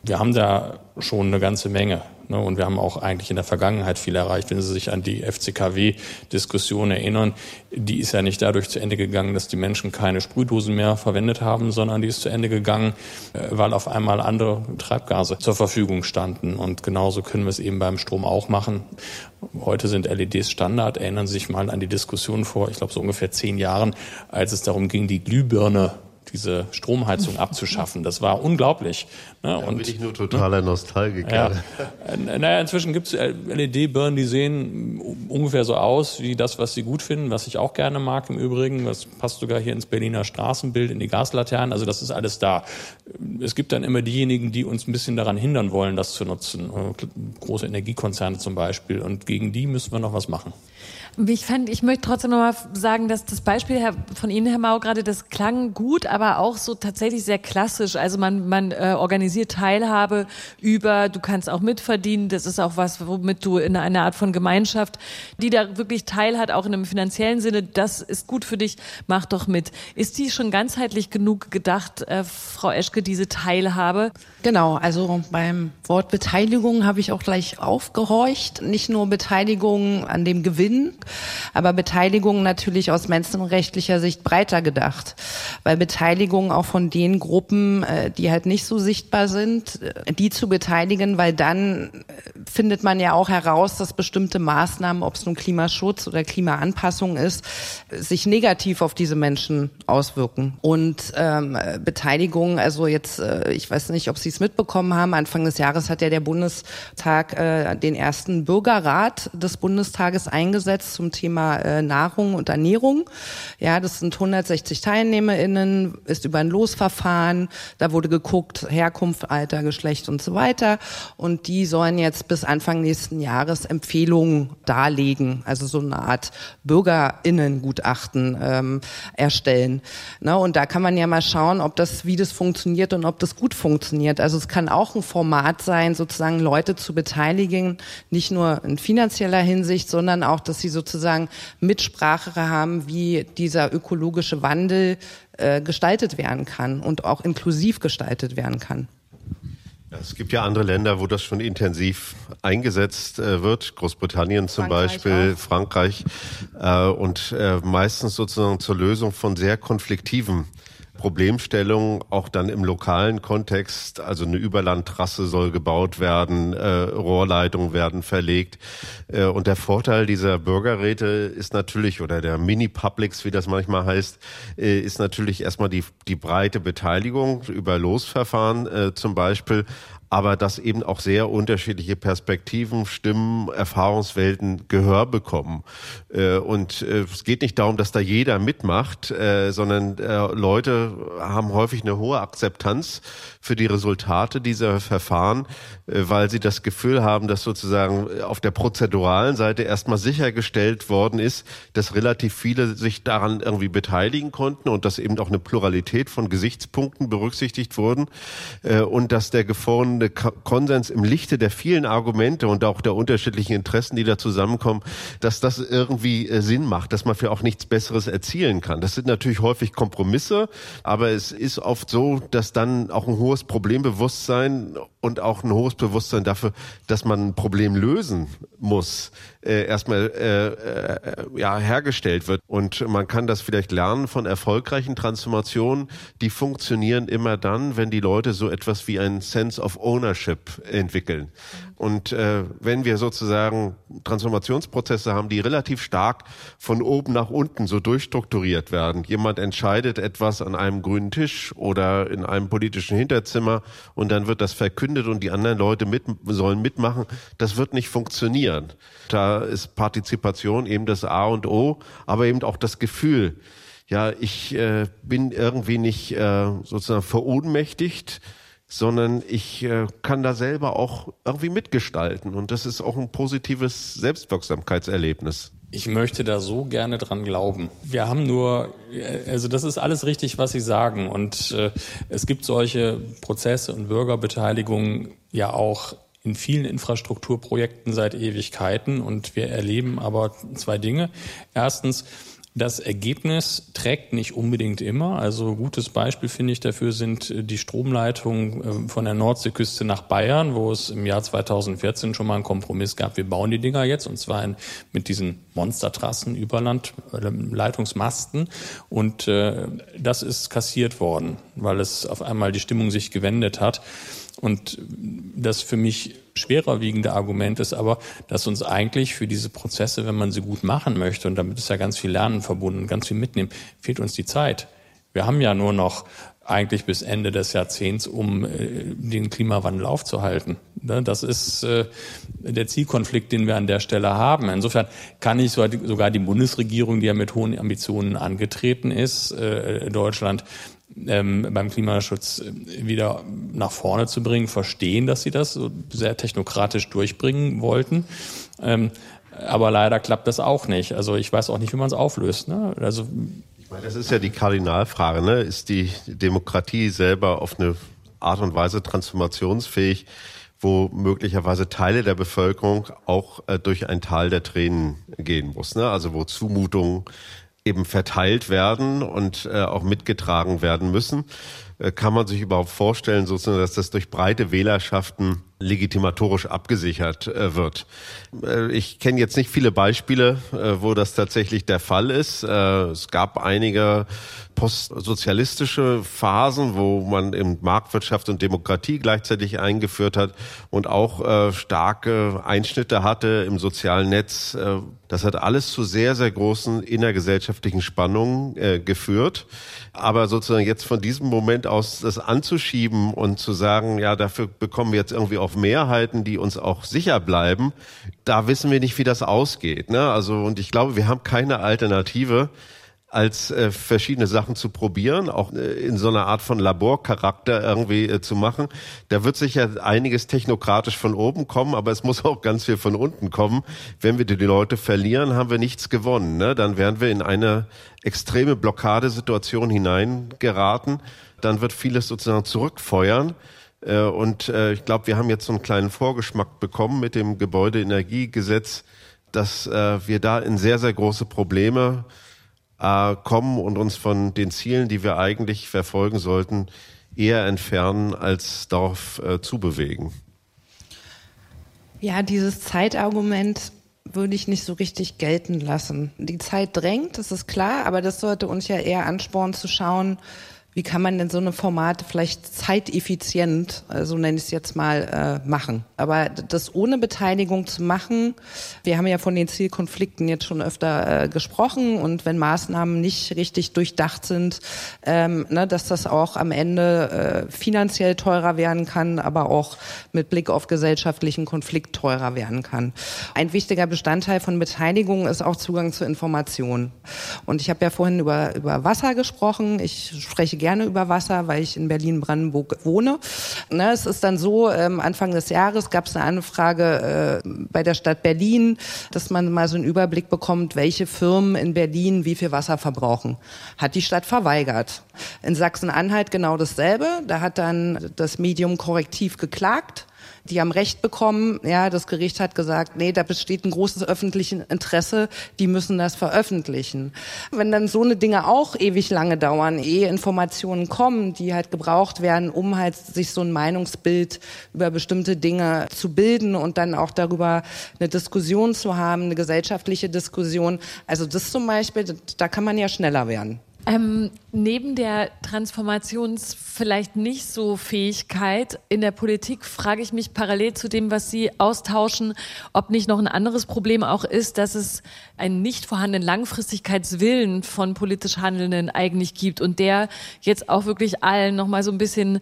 Wir haben da schon eine ganze Menge. Ne? Und wir haben auch eigentlich in der Vergangenheit viel erreicht. Wenn Sie sich an die FCKW-Diskussion erinnern, die ist ja nicht dadurch zu Ende gegangen, dass die Menschen keine Sprühdosen mehr verwendet haben, sondern die ist zu Ende gegangen, äh, weil auf einmal andere Treibgase zur Verfügung standen. Und genauso können wir es eben beim Strom auch machen. Heute sind LEDs Standard. Erinnern Sie sich mal an die Diskussion vor, ich glaube, so ungefähr zehn Jahren, als es darum ging, die Glühbirne diese Stromheizung abzuschaffen. Das war unglaublich. Ne? Da und, bin ich nur totaler Nostalgiker. Ja. Naja, inzwischen gibt es LED-Birnen, die sehen ungefähr so aus wie das, was sie gut finden, was ich auch gerne mag im Übrigen. Das passt sogar hier ins Berliner Straßenbild, in die Gaslaternen. Also das ist alles da. Es gibt dann immer diejenigen, die uns ein bisschen daran hindern wollen, das zu nutzen. Große Energiekonzerne zum Beispiel. Und gegen die müssen wir noch was machen. Ich fand, ich möchte trotzdem nochmal sagen, dass das Beispiel von Ihnen, Herr Mau, gerade das klang gut, aber auch so tatsächlich sehr klassisch. Also man, man äh, organisiert Teilhabe über, du kannst auch mitverdienen. Das ist auch was, womit du in einer Art von Gemeinschaft, die da wirklich teilhat, auch in einem finanziellen Sinne, das ist gut für dich, mach doch mit. Ist die schon ganzheitlich genug gedacht, äh, Frau Eschke, diese Teilhabe? Genau, also beim Wort Beteiligung habe ich auch gleich aufgehorcht. Nicht nur Beteiligung an dem Gewinn, aber Beteiligung natürlich aus menschenrechtlicher Sicht breiter gedacht. Weil Beteiligung auch von den Gruppen, äh, die halt nicht so sichtbar sind, äh, die zu beteiligen, weil dann äh, findet man ja auch heraus, dass bestimmte Maßnahmen, ob es nun Klimaschutz oder Klimaanpassung ist, sich negativ auf diese Menschen auswirken. Und ähm, Beteiligung, also jetzt, ich weiß nicht, ob Sie es mitbekommen haben, Anfang des Jahres hat ja der Bundestag äh, den ersten Bürgerrat des Bundestages eingesetzt zum Thema äh, Nahrung und Ernährung. Ja, das sind 160 TeilnehmerInnen, ist über ein Losverfahren. Da wurde geguckt, Herkunft, Alter, Geschlecht und so weiter. Und die sollen jetzt bis Anfang nächsten Jahres Empfehlungen darlegen, also so eine Art BürgerInnengutachten ähm, erstellen. Na, und da kann man ja mal schauen, ob das, wie das funktioniert und ob das gut funktioniert. Also es kann auch ein Format sein, sozusagen Leute zu beteiligen, nicht nur in finanzieller Hinsicht, sondern auch, dass sie sozusagen Mitsprache haben, wie dieser ökologische Wandel äh, gestaltet werden kann und auch inklusiv gestaltet werden kann. Es gibt ja andere Länder, wo das schon intensiv eingesetzt äh, wird. Großbritannien zum Frankreich Beispiel, auch. Frankreich. Äh, und äh, meistens sozusagen zur Lösung von sehr konfliktiven Problemstellung auch dann im lokalen Kontext. Also eine Überlandtrasse soll gebaut werden, äh, Rohrleitungen werden verlegt. Äh, und der Vorteil dieser Bürgerräte ist natürlich, oder der Mini-Publics, wie das manchmal heißt, äh, ist natürlich erstmal die, die breite Beteiligung über Losverfahren äh, zum Beispiel, aber dass eben auch sehr unterschiedliche Perspektiven, Stimmen, Erfahrungswelten Gehör bekommen. Äh, und äh, es geht nicht darum, dass da jeder mitmacht, äh, sondern Leute haben häufig eine hohe Akzeptanz für die Resultate dieser Verfahren, äh, weil sie das Gefühl haben, dass sozusagen auf der prozeduralen Seite erstmal sichergestellt worden ist, dass relativ viele sich daran irgendwie beteiligen konnten und dass eben auch eine Pluralität von Gesichtspunkten berücksichtigt wurden äh, und dass der gefundene Konsens im Lichte der vielen Argumente und auch der unterschiedlichen Interessen, die da zusammenkommen, dass das irgendwie äh, Sinn macht, dass man für auch nichts Besseres erzielen kann. Das sind natürlich häufig Kompromisse, aber es ist oft so, dass dann auch ein hohes Problembewusstsein und auch ein hohes Bewusstsein dafür, dass man ein Problem lösen muss, äh, erstmal äh, äh, ja hergestellt wird. Und man kann das vielleicht lernen von erfolgreichen Transformationen. Die funktionieren immer dann, wenn die Leute so etwas wie ein Sense of Ownership entwickeln. Und äh, wenn wir sozusagen Transformationsprozesse haben, die relativ stark von oben nach unten so durchstrukturiert werden, jemand entscheidet etwas an einem grünen Tisch oder in einem politischen Hinterzimmer und dann wird das verkündet und die anderen Leute mit, sollen mitmachen, das wird nicht funktionieren. Da ist Partizipation eben das A und O, aber eben auch das Gefühl, ja, ich äh, bin irgendwie nicht äh, sozusagen verohnmächtigt, sondern ich äh, kann da selber auch irgendwie mitgestalten. Und das ist auch ein positives Selbstwirksamkeitserlebnis. Ich möchte da so gerne dran glauben. Wir haben nur, also das ist alles richtig, was Sie sagen. Und äh, es gibt solche Prozesse und Bürgerbeteiligung ja auch in vielen Infrastrukturprojekten seit Ewigkeiten. Und wir erleben aber zwei Dinge. Erstens, das Ergebnis trägt nicht unbedingt immer. Also gutes Beispiel finde ich dafür sind äh, die Stromleitungen äh, von der Nordseeküste nach Bayern, wo es im Jahr 2014 schon mal einen Kompromiss gab. Wir bauen die Dinger jetzt und zwar in, mit diesen Monstertrassen, Überlandleitungsmasten. Und äh, das ist kassiert worden, weil es auf einmal die Stimmung sich gewendet hat. Und das für mich schwerer wiegende Argument ist aber, dass uns eigentlich für diese Prozesse, wenn man sie gut machen möchte, und damit ist ja ganz viel Lernen verbunden, ganz viel mitnehmen, fehlt uns die Zeit. Wir haben ja nur noch eigentlich bis Ende des Jahrzehnts, um äh, den Klimawandel aufzuhalten. Ne, das ist äh, der Zielkonflikt, den wir an der Stelle haben. Insofern kann ich sogar die Bundesregierung, die ja mit hohen Ambitionen angetreten ist, äh, Deutschland ähm, beim Klimaschutz äh, wieder nach vorne zu bringen, verstehen, dass sie das so sehr technokratisch durchbringen wollten. Ähm, aber leider klappt das auch nicht. Also ich weiß auch nicht, wie man es auflöst. Ne? Also das ist ja die Kardinalfrage. Ne? Ist die Demokratie selber auf eine Art und Weise transformationsfähig, wo möglicherweise Teile der Bevölkerung auch äh, durch ein Tal der Tränen gehen muss? Ne? Also wo Zumutungen eben verteilt werden und äh, auch mitgetragen werden müssen. Äh, kann man sich überhaupt vorstellen, sozusagen, dass das durch breite Wählerschaften legitimatorisch abgesichert äh, wird. Äh, ich kenne jetzt nicht viele Beispiele, äh, wo das tatsächlich der Fall ist. Äh, es gab einige postsozialistische Phasen, wo man eben Marktwirtschaft und Demokratie gleichzeitig eingeführt hat und auch äh, starke Einschnitte hatte im sozialen Netz. Äh, das hat alles zu sehr, sehr großen innergesellschaftlichen Spannungen geführt. Aber sozusagen jetzt von diesem Moment aus das anzuschieben und zu sagen, ja, dafür bekommen wir jetzt irgendwie auch Mehrheiten, die uns auch sicher bleiben, da wissen wir nicht, wie das ausgeht. Ne? Also, und ich glaube, wir haben keine Alternative als äh, verschiedene Sachen zu probieren, auch äh, in so einer Art von Laborcharakter irgendwie äh, zu machen. Da wird sicher einiges technokratisch von oben kommen, aber es muss auch ganz viel von unten kommen. Wenn wir die Leute verlieren, haben wir nichts gewonnen. Ne? Dann werden wir in eine extreme Blockadesituation hineingeraten. Dann wird vieles sozusagen zurückfeuern. Äh, und äh, ich glaube, wir haben jetzt so einen kleinen Vorgeschmack bekommen mit dem Gebäudeenergiegesetz, dass äh, wir da in sehr, sehr große Probleme kommen und uns von den Zielen, die wir eigentlich verfolgen sollten, eher entfernen, als darauf zubewegen. Ja, dieses Zeitargument würde ich nicht so richtig gelten lassen. Die Zeit drängt, das ist klar, aber das sollte uns ja eher anspornen zu schauen, wie kann man denn so eine Formate vielleicht zeiteffizient, äh, so nenne ich es jetzt mal, äh, machen? Aber das ohne Beteiligung zu machen, wir haben ja von den Zielkonflikten jetzt schon öfter äh, gesprochen und wenn Maßnahmen nicht richtig durchdacht sind, ähm, ne, dass das auch am Ende äh, finanziell teurer werden kann, aber auch mit Blick auf gesellschaftlichen Konflikt teurer werden kann. Ein wichtiger Bestandteil von Beteiligung ist auch Zugang zu Informationen. Und ich habe ja vorhin über, über Wasser gesprochen. Ich spreche gerne über Wasser, weil ich in Berlin-Brandenburg wohne. Ne, es ist dann so, ähm, Anfang des Jahres gab es eine Anfrage äh, bei der Stadt Berlin, dass man mal so einen Überblick bekommt, welche Firmen in Berlin wie viel Wasser verbrauchen. Hat die Stadt verweigert. In Sachsen-Anhalt genau dasselbe. Da hat dann das Medium korrektiv geklagt die haben Recht bekommen. Ja, das Gericht hat gesagt, nee, da besteht ein großes öffentliches Interesse, die müssen das veröffentlichen. Wenn dann so eine Dinge auch ewig lange dauern, ehe Informationen kommen, die halt gebraucht werden, um halt sich so ein Meinungsbild über bestimmte Dinge zu bilden und dann auch darüber eine Diskussion zu haben, eine gesellschaftliche Diskussion. Also das zum Beispiel, da kann man ja schneller werden. Ähm, neben der Transformations vielleicht nicht so Fähigkeit in der Politik frage ich mich parallel zu dem, was Sie austauschen, ob nicht noch ein anderes Problem auch ist, dass es einen nicht vorhandenen Langfristigkeitswillen von politisch Handelnden eigentlich gibt und der jetzt auch wirklich allen noch mal so ein bisschen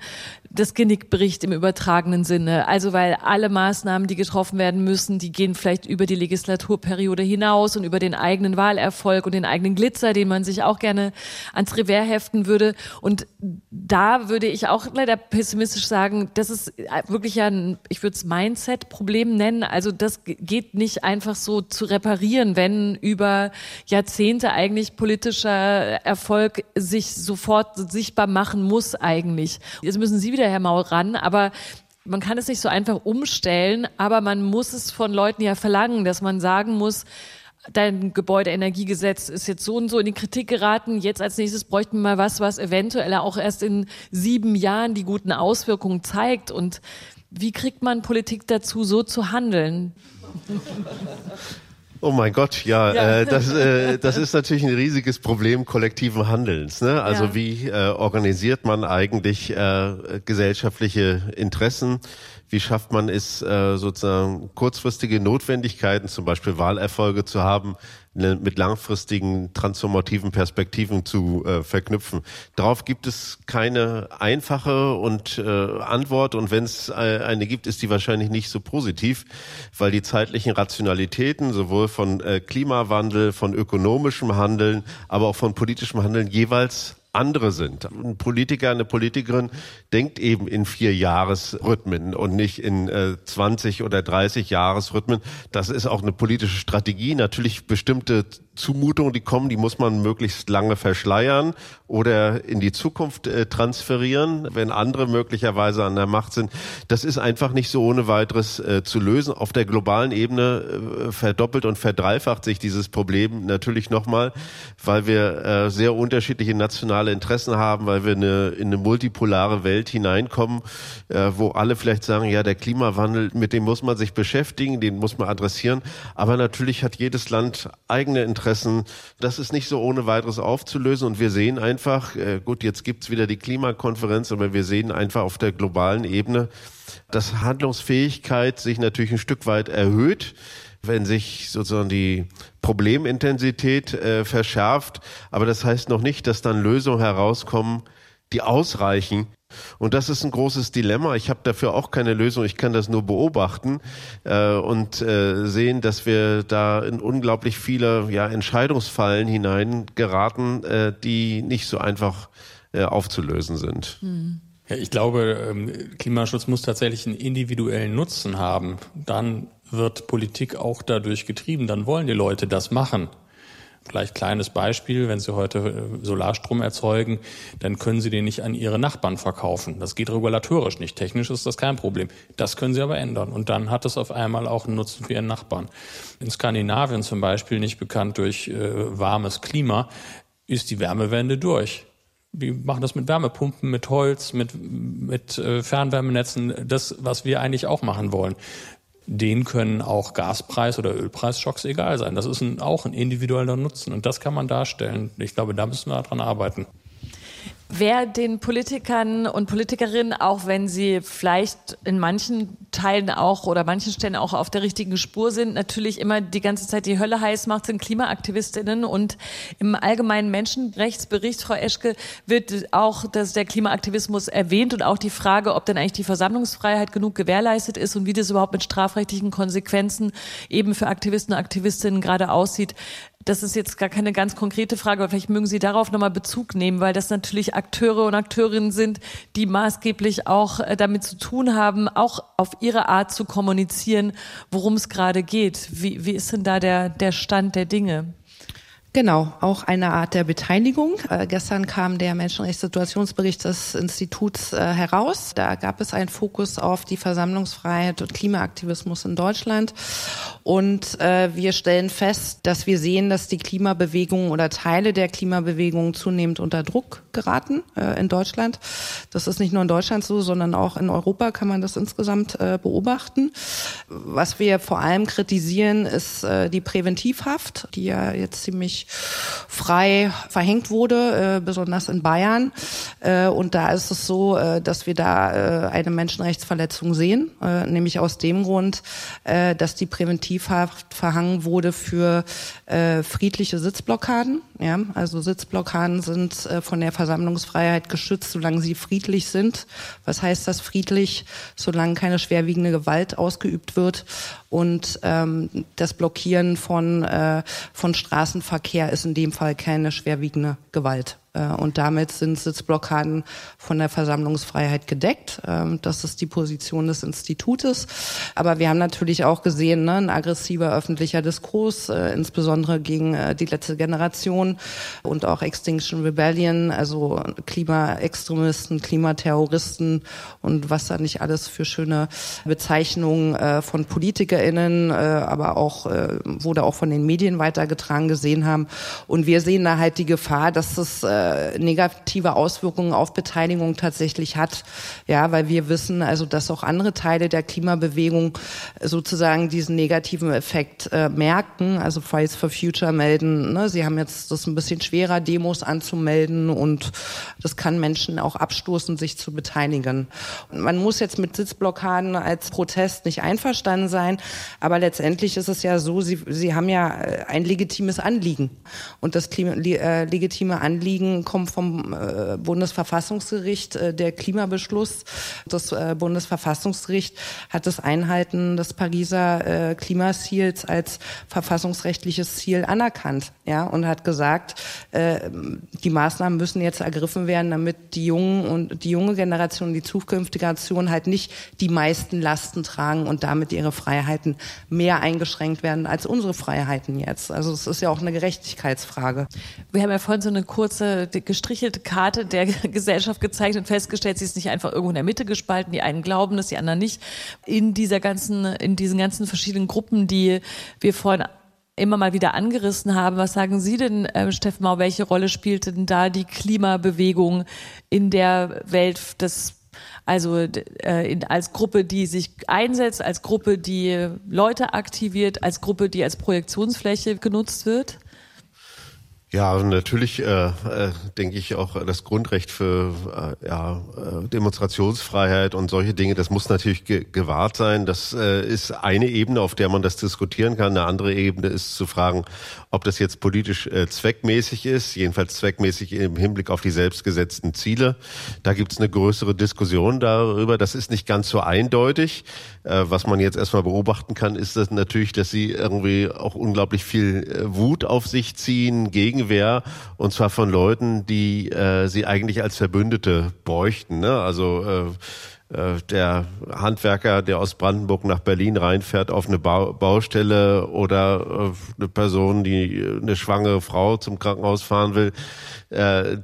das Genick bricht im übertragenen Sinne. Also weil alle Maßnahmen, die getroffen werden müssen, die gehen vielleicht über die Legislaturperiode hinaus und über den eigenen Wahlerfolg und den eigenen Glitzer, den man sich auch gerne ans Revers heften würde. Und da würde ich auch leider pessimistisch sagen, das ist wirklich ein, ich würde es Mindset-Problem nennen. Also das geht nicht einfach so zu reparieren, wenn über Jahrzehnte eigentlich politischer Erfolg sich sofort sichtbar machen muss eigentlich. Jetzt müssen Sie wieder, Herr Maul, ran, aber man kann es nicht so einfach umstellen, aber man muss es von Leuten ja verlangen, dass man sagen muss, dein Gebäudeenergiegesetz ist jetzt so und so in die Kritik geraten. Jetzt als nächstes bräuchten wir mal was, was eventuell auch erst in sieben Jahren die guten Auswirkungen zeigt. Und wie kriegt man Politik dazu, so zu handeln? (laughs) Oh mein Gott, ja, ja. Äh, das, äh, das ist natürlich ein riesiges Problem kollektiven Handelns. Ne? Also ja. wie äh, organisiert man eigentlich äh, gesellschaftliche Interessen? Wie schafft man es, äh, sozusagen kurzfristige Notwendigkeiten, zum Beispiel Wahlerfolge zu haben, mit langfristigen transformativen Perspektiven zu äh, verknüpfen? Darauf gibt es keine einfache und äh, Antwort und wenn es äh, eine gibt, ist die wahrscheinlich nicht so positiv, weil die zeitlichen Rationalitäten sowohl von äh, Klimawandel, von ökonomischem Handeln, aber auch von politischem Handeln jeweils andere sind. Ein Politiker, eine Politikerin denkt eben in vier Jahresrhythmen und nicht in äh, 20 oder 30 Jahresrhythmen. Das ist auch eine politische Strategie. Natürlich bestimmte Zumutungen, die kommen, die muss man möglichst lange verschleiern oder in die Zukunft äh, transferieren, wenn andere möglicherweise an der Macht sind. Das ist einfach nicht so ohne weiteres äh, zu lösen. Auf der globalen Ebene äh, verdoppelt und verdreifacht sich dieses Problem natürlich nochmal, weil wir äh, sehr unterschiedliche nationale Interessen haben, weil wir eine, in eine multipolare Welt hineinkommen, äh, wo alle vielleicht sagen, ja, der Klimawandel, mit dem muss man sich beschäftigen, den muss man adressieren. Aber natürlich hat jedes Land eigene Interessen Interessen. Das ist nicht so ohne weiteres aufzulösen und wir sehen einfach, äh, gut, jetzt gibt's wieder die Klimakonferenz, aber wir sehen einfach auf der globalen Ebene, dass Handlungsfähigkeit sich natürlich ein Stück weit erhöht wenn sich sozusagen die Problemintensität äh, verschärft. Aber das heißt noch nicht, dass dann Lösungen herauskommen, die ausreichen, und das ist ein großes Dilemma. Ich habe dafür auch keine Lösung. Ich kann das nur beobachten äh, und äh, sehen, dass wir da in unglaublich viele ja, Entscheidungsfallen hineingeraten, äh, die nicht so einfach äh, aufzulösen sind. Hm. Ja, ich glaube, ähm, Klimaschutz muss tatsächlich einen individuellen Nutzen haben. Dann wird Politik auch dadurch getrieben. Dann wollen die Leute das machen. Vielleicht kleines Beispiel, wenn Sie heute äh, Solarstrom erzeugen, dann können Sie den nicht an Ihre Nachbarn verkaufen. Das geht regulatorisch nicht. Technisch ist das kein Problem. Das können Sie aber ändern. Und dann hat es auf einmal auch einen Nutzen für Ihren Nachbarn. In Skandinavien zum Beispiel, nicht bekannt durch äh, warmes Klima, ist die Wärmewende durch. Die machen das mit Wärmepumpen, mit Holz, mit, mit äh, Fernwärmenetzen, das, was wir eigentlich auch machen wollen denen können auch Gaspreis- oder Ölpreisschocks egal sein. Das ist ein, auch ein individueller Nutzen und das kann man darstellen. Ich glaube, da müssen wir dran arbeiten. Wer den Politikern und Politikerinnen, auch wenn sie vielleicht in manchen Teilen auch oder manchen Stellen auch auf der richtigen Spur sind, natürlich immer die ganze Zeit die Hölle heiß macht, sind Klimaaktivistinnen. Und im allgemeinen Menschenrechtsbericht, Frau Eschke, wird auch dass der Klimaaktivismus erwähnt und auch die Frage, ob denn eigentlich die Versammlungsfreiheit genug gewährleistet ist und wie das überhaupt mit strafrechtlichen Konsequenzen eben für Aktivisten und Aktivistinnen gerade aussieht. Das ist jetzt gar keine ganz konkrete Frage, aber vielleicht mögen Sie darauf nochmal Bezug nehmen, weil das natürlich Akteure und Akteurinnen sind, die maßgeblich auch äh, damit zu tun haben, auch auf ihre Art zu kommunizieren, worum es gerade geht. Wie, wie ist denn da der, der Stand der Dinge? Genau, auch eine Art der Beteiligung. Äh, gestern kam der Menschenrechtssituationsbericht des Instituts äh, heraus. Da gab es einen Fokus auf die Versammlungsfreiheit und Klimaaktivismus in Deutschland. Und äh, wir stellen fest, dass wir sehen, dass die Klimabewegung oder Teile der Klimabewegung zunehmend unter Druck geraten äh, in Deutschland. Das ist nicht nur in Deutschland so, sondern auch in Europa kann man das insgesamt äh, beobachten. Was wir vor allem kritisieren, ist äh, die Präventivhaft, die ja jetzt ziemlich frei verhängt wurde, äh, besonders in Bayern. Äh, und da ist es so, äh, dass wir da eine Menschenrechtsverletzung sehen, nämlich aus dem Grund, dass die Präventivhaft verhangen wurde für friedliche Sitzblockaden. Ja, also Sitzblockaden sind von der Versammlungsfreiheit geschützt, solange sie friedlich sind. Was heißt das friedlich? Solange keine schwerwiegende Gewalt ausgeübt wird und ähm, das Blockieren von, äh, von Straßenverkehr ist in dem Fall keine schwerwiegende Gewalt. Äh, und damit sind Sitzblockaden von der Versammlungsfreiheit gedeckt. Ähm, das ist die Position des Institutes. Aber wir haben natürlich auch gesehen, ne, ein aggressiver öffentlicher Diskurs, äh, insbesondere gegen äh, die letzte Generation und auch Extinction Rebellion, also Klimaextremisten, Klimaterroristen und was da nicht alles für schöne Bezeichnungen von PolitikerInnen, aber auch, wurde auch von den Medien weitergetragen gesehen haben. Und wir sehen da halt die Gefahr, dass es äh, negative Auswirkungen auf Beteiligung tatsächlich hat. Ja, weil wir wissen also, dass auch andere Teile der Klimabewegung sozusagen diesen negativen Effekt äh, merken. Also Fridays for Future melden, ne, sie haben jetzt das ein bisschen schwerer, Demos anzumelden und das kann Menschen auch abstoßen, sich zu beteiligen. Man muss jetzt mit Sitzblockaden als Protest nicht einverstanden sein, aber letztendlich ist es ja so, sie, sie haben ja äh, ein legitimes Anliegen. Und das Klima, äh, legitime Anliegen Anliegen kommt vom äh, Bundesverfassungsgericht, äh, der Klimabeschluss. Das äh, Bundesverfassungsgericht hat das Einhalten des Pariser Klimaziels als verfassungsrechtliches Ziel anerkannt, ja, und hat gesagt, die Maßnahmen müssen jetzt ergriffen werden, damit die jungen und die junge Generation, die zukünftige Generation halt nicht die meisten Lasten tragen und damit ihre Freiheiten mehr eingeschränkt werden als unsere Freiheiten jetzt. Also es ist ja auch eine Gerechtigkeitsfrage. Wir haben ja vorhin so eine kurze gestrichelte Karte der (laughs) Gesellschaft gezeigt und festgestellt, sie ist nicht einfach irgendwo in der Mitte gespalten. Die einen glauben das, die anderen nicht. In dieser ganzen, in diesen ganzen verschiedenen Gruppen, die wir vorhin immer mal wieder angerissen haben. Was sagen Sie denn, äh, Steffen Mau, welche Rolle spielte denn da die Klimabewegung in der Welt des also äh, in, als Gruppe, die sich einsetzt, als Gruppe, die Leute aktiviert, als Gruppe, die als Projektionsfläche genutzt wird? Ja, natürlich äh, äh, denke ich auch das Grundrecht für äh, ja, äh, Demonstrationsfreiheit und solche Dinge, das muss natürlich ge gewahrt sein. Das äh, ist eine Ebene, auf der man das diskutieren kann. Eine andere Ebene ist zu fragen, ob das jetzt politisch äh, zweckmäßig ist, jedenfalls zweckmäßig im Hinblick auf die selbstgesetzten Ziele. Da gibt es eine größere Diskussion darüber. Das ist nicht ganz so eindeutig. Äh, was man jetzt erstmal beobachten kann, ist das natürlich, dass sie irgendwie auch unglaublich viel äh, Wut auf sich ziehen, Gegenwehr, und zwar von Leuten, die äh, sie eigentlich als Verbündete bräuchten. Ne? Also äh, der Handwerker, der aus Brandenburg nach Berlin reinfährt auf eine Baustelle oder äh, eine Person, die eine schwangere Frau zum Krankenhaus fahren will, äh,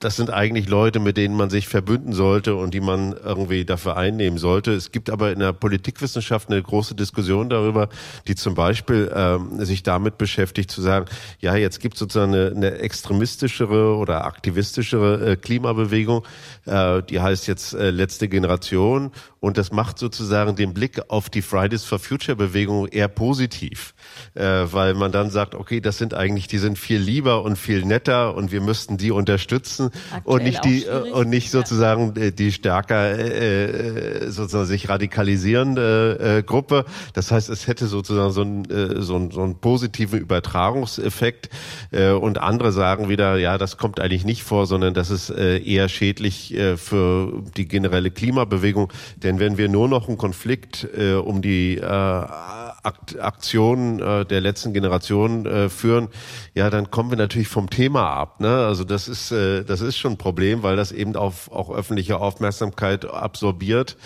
das sind eigentlich Leute, mit denen man sich verbünden sollte und die man irgendwie dafür einnehmen sollte. Es gibt aber in der Politikwissenschaft eine große Diskussion darüber, die zum Beispiel ähm, sich damit beschäftigt, zu sagen, ja, jetzt gibt es sozusagen eine, eine extremistischere oder aktivistischere äh, Klimabewegung, äh, die heißt jetzt äh, letzte Generation Generation und das macht sozusagen den Blick auf die Fridays for Future Bewegung eher positiv, äh, weil man dann sagt, okay, das sind eigentlich, die sind viel lieber und viel netter und wir müssten die unterstützen Aktuell und nicht die äh, und nicht sozusagen ja. Äh, die stärker äh, sozusagen sich radikalisierende äh, Gruppe. Das heißt, es hätte sozusagen so einen äh, so einen, so einen positiven Übertragungseffekt äh, und andere sagen wieder, ja, das kommt eigentlich nicht vor, sondern das ist äh, eher schädlich äh, für die generelle Klimabewegung, denn wenn wir nur noch einen Konflikt äh, um die äh, Aktionen äh, der letzten Generation äh, führen, ja, dann kommen wir natürlich vom Thema ab. Ne? Also das ist äh, das ist schon ein Problem, weil das eben auf auch öffentliche Aufmerksamkeit absorbiert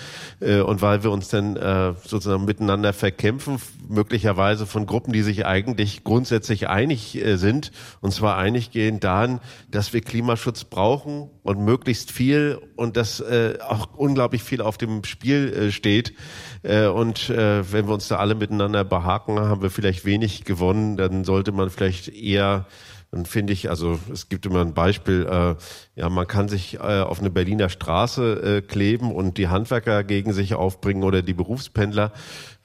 äh, und weil wir uns dann äh, sozusagen miteinander verkämpfen, möglicherweise von Gruppen, die sich eigentlich grundsätzlich einig äh, sind und zwar einig gehen daran, dass wir Klimaschutz brauchen und möglichst viel und dass äh, auch unglaublich viel auf dem Spiel äh, steht. Äh, und äh, wenn wir uns da alle miteinander behaken, haben wir vielleicht wenig gewonnen. Dann sollte man vielleicht eher dann finde ich, also es gibt immer ein Beispiel, äh, ja, man kann sich äh, auf eine Berliner Straße äh, kleben und die Handwerker gegen sich aufbringen oder die Berufspendler.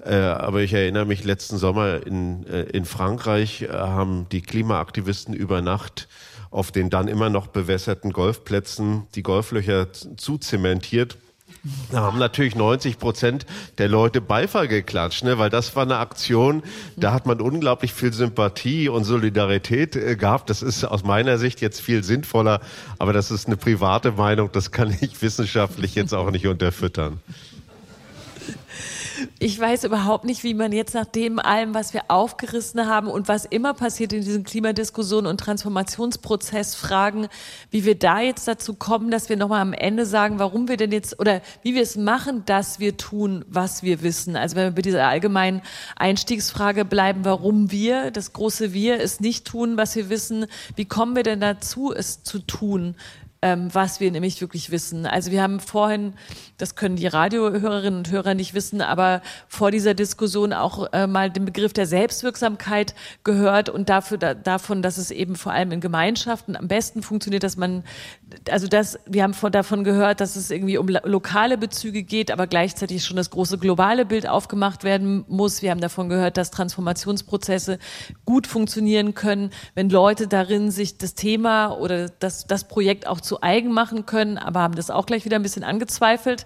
Äh, aber ich erinnere mich, letzten Sommer in, äh, in Frankreich äh, haben die Klimaaktivisten über Nacht auf den dann immer noch bewässerten Golfplätzen die Golflöcher zu zementiert. Da haben natürlich 90 Prozent der Leute Beifall geklatscht, ne? weil das war eine Aktion, da hat man unglaublich viel Sympathie und Solidarität äh, gehabt. Das ist aus meiner Sicht jetzt viel sinnvoller, aber das ist eine private Meinung, das kann ich (laughs) wissenschaftlich jetzt auch nicht unterfüttern ich weiß überhaupt nicht, wie man jetzt nach dem allem, was wir aufgerissen haben und was immer passiert in diesen Klimadiskussionen und Transformationsprozess fragen, wie wir da jetzt dazu kommen, dass wir nochmal am Ende sagen, warum wir denn jetzt oder wie wir es machen, dass wir tun, was wir wissen. Also wenn wir bei dieser allgemeinen Einstiegsfrage bleiben, warum wir, das große Wir, es nicht tun, was wir wissen, wie kommen wir denn dazu, es zu tun? Ähm, was wir nämlich wirklich wissen. Also wir haben vorhin, das können die Radiohörerinnen und Hörer nicht wissen, aber vor dieser Diskussion auch äh, mal den Begriff der Selbstwirksamkeit gehört und dafür da, davon, dass es eben vor allem in Gemeinschaften am besten funktioniert, dass man, also das, wir haben von, davon gehört, dass es irgendwie um lokale Bezüge geht, aber gleichzeitig schon das große globale Bild aufgemacht werden muss. Wir haben davon gehört, dass Transformationsprozesse gut funktionieren können, wenn Leute darin sich das Thema oder das, das Projekt auch zu eigen machen können, aber haben das auch gleich wieder ein bisschen angezweifelt.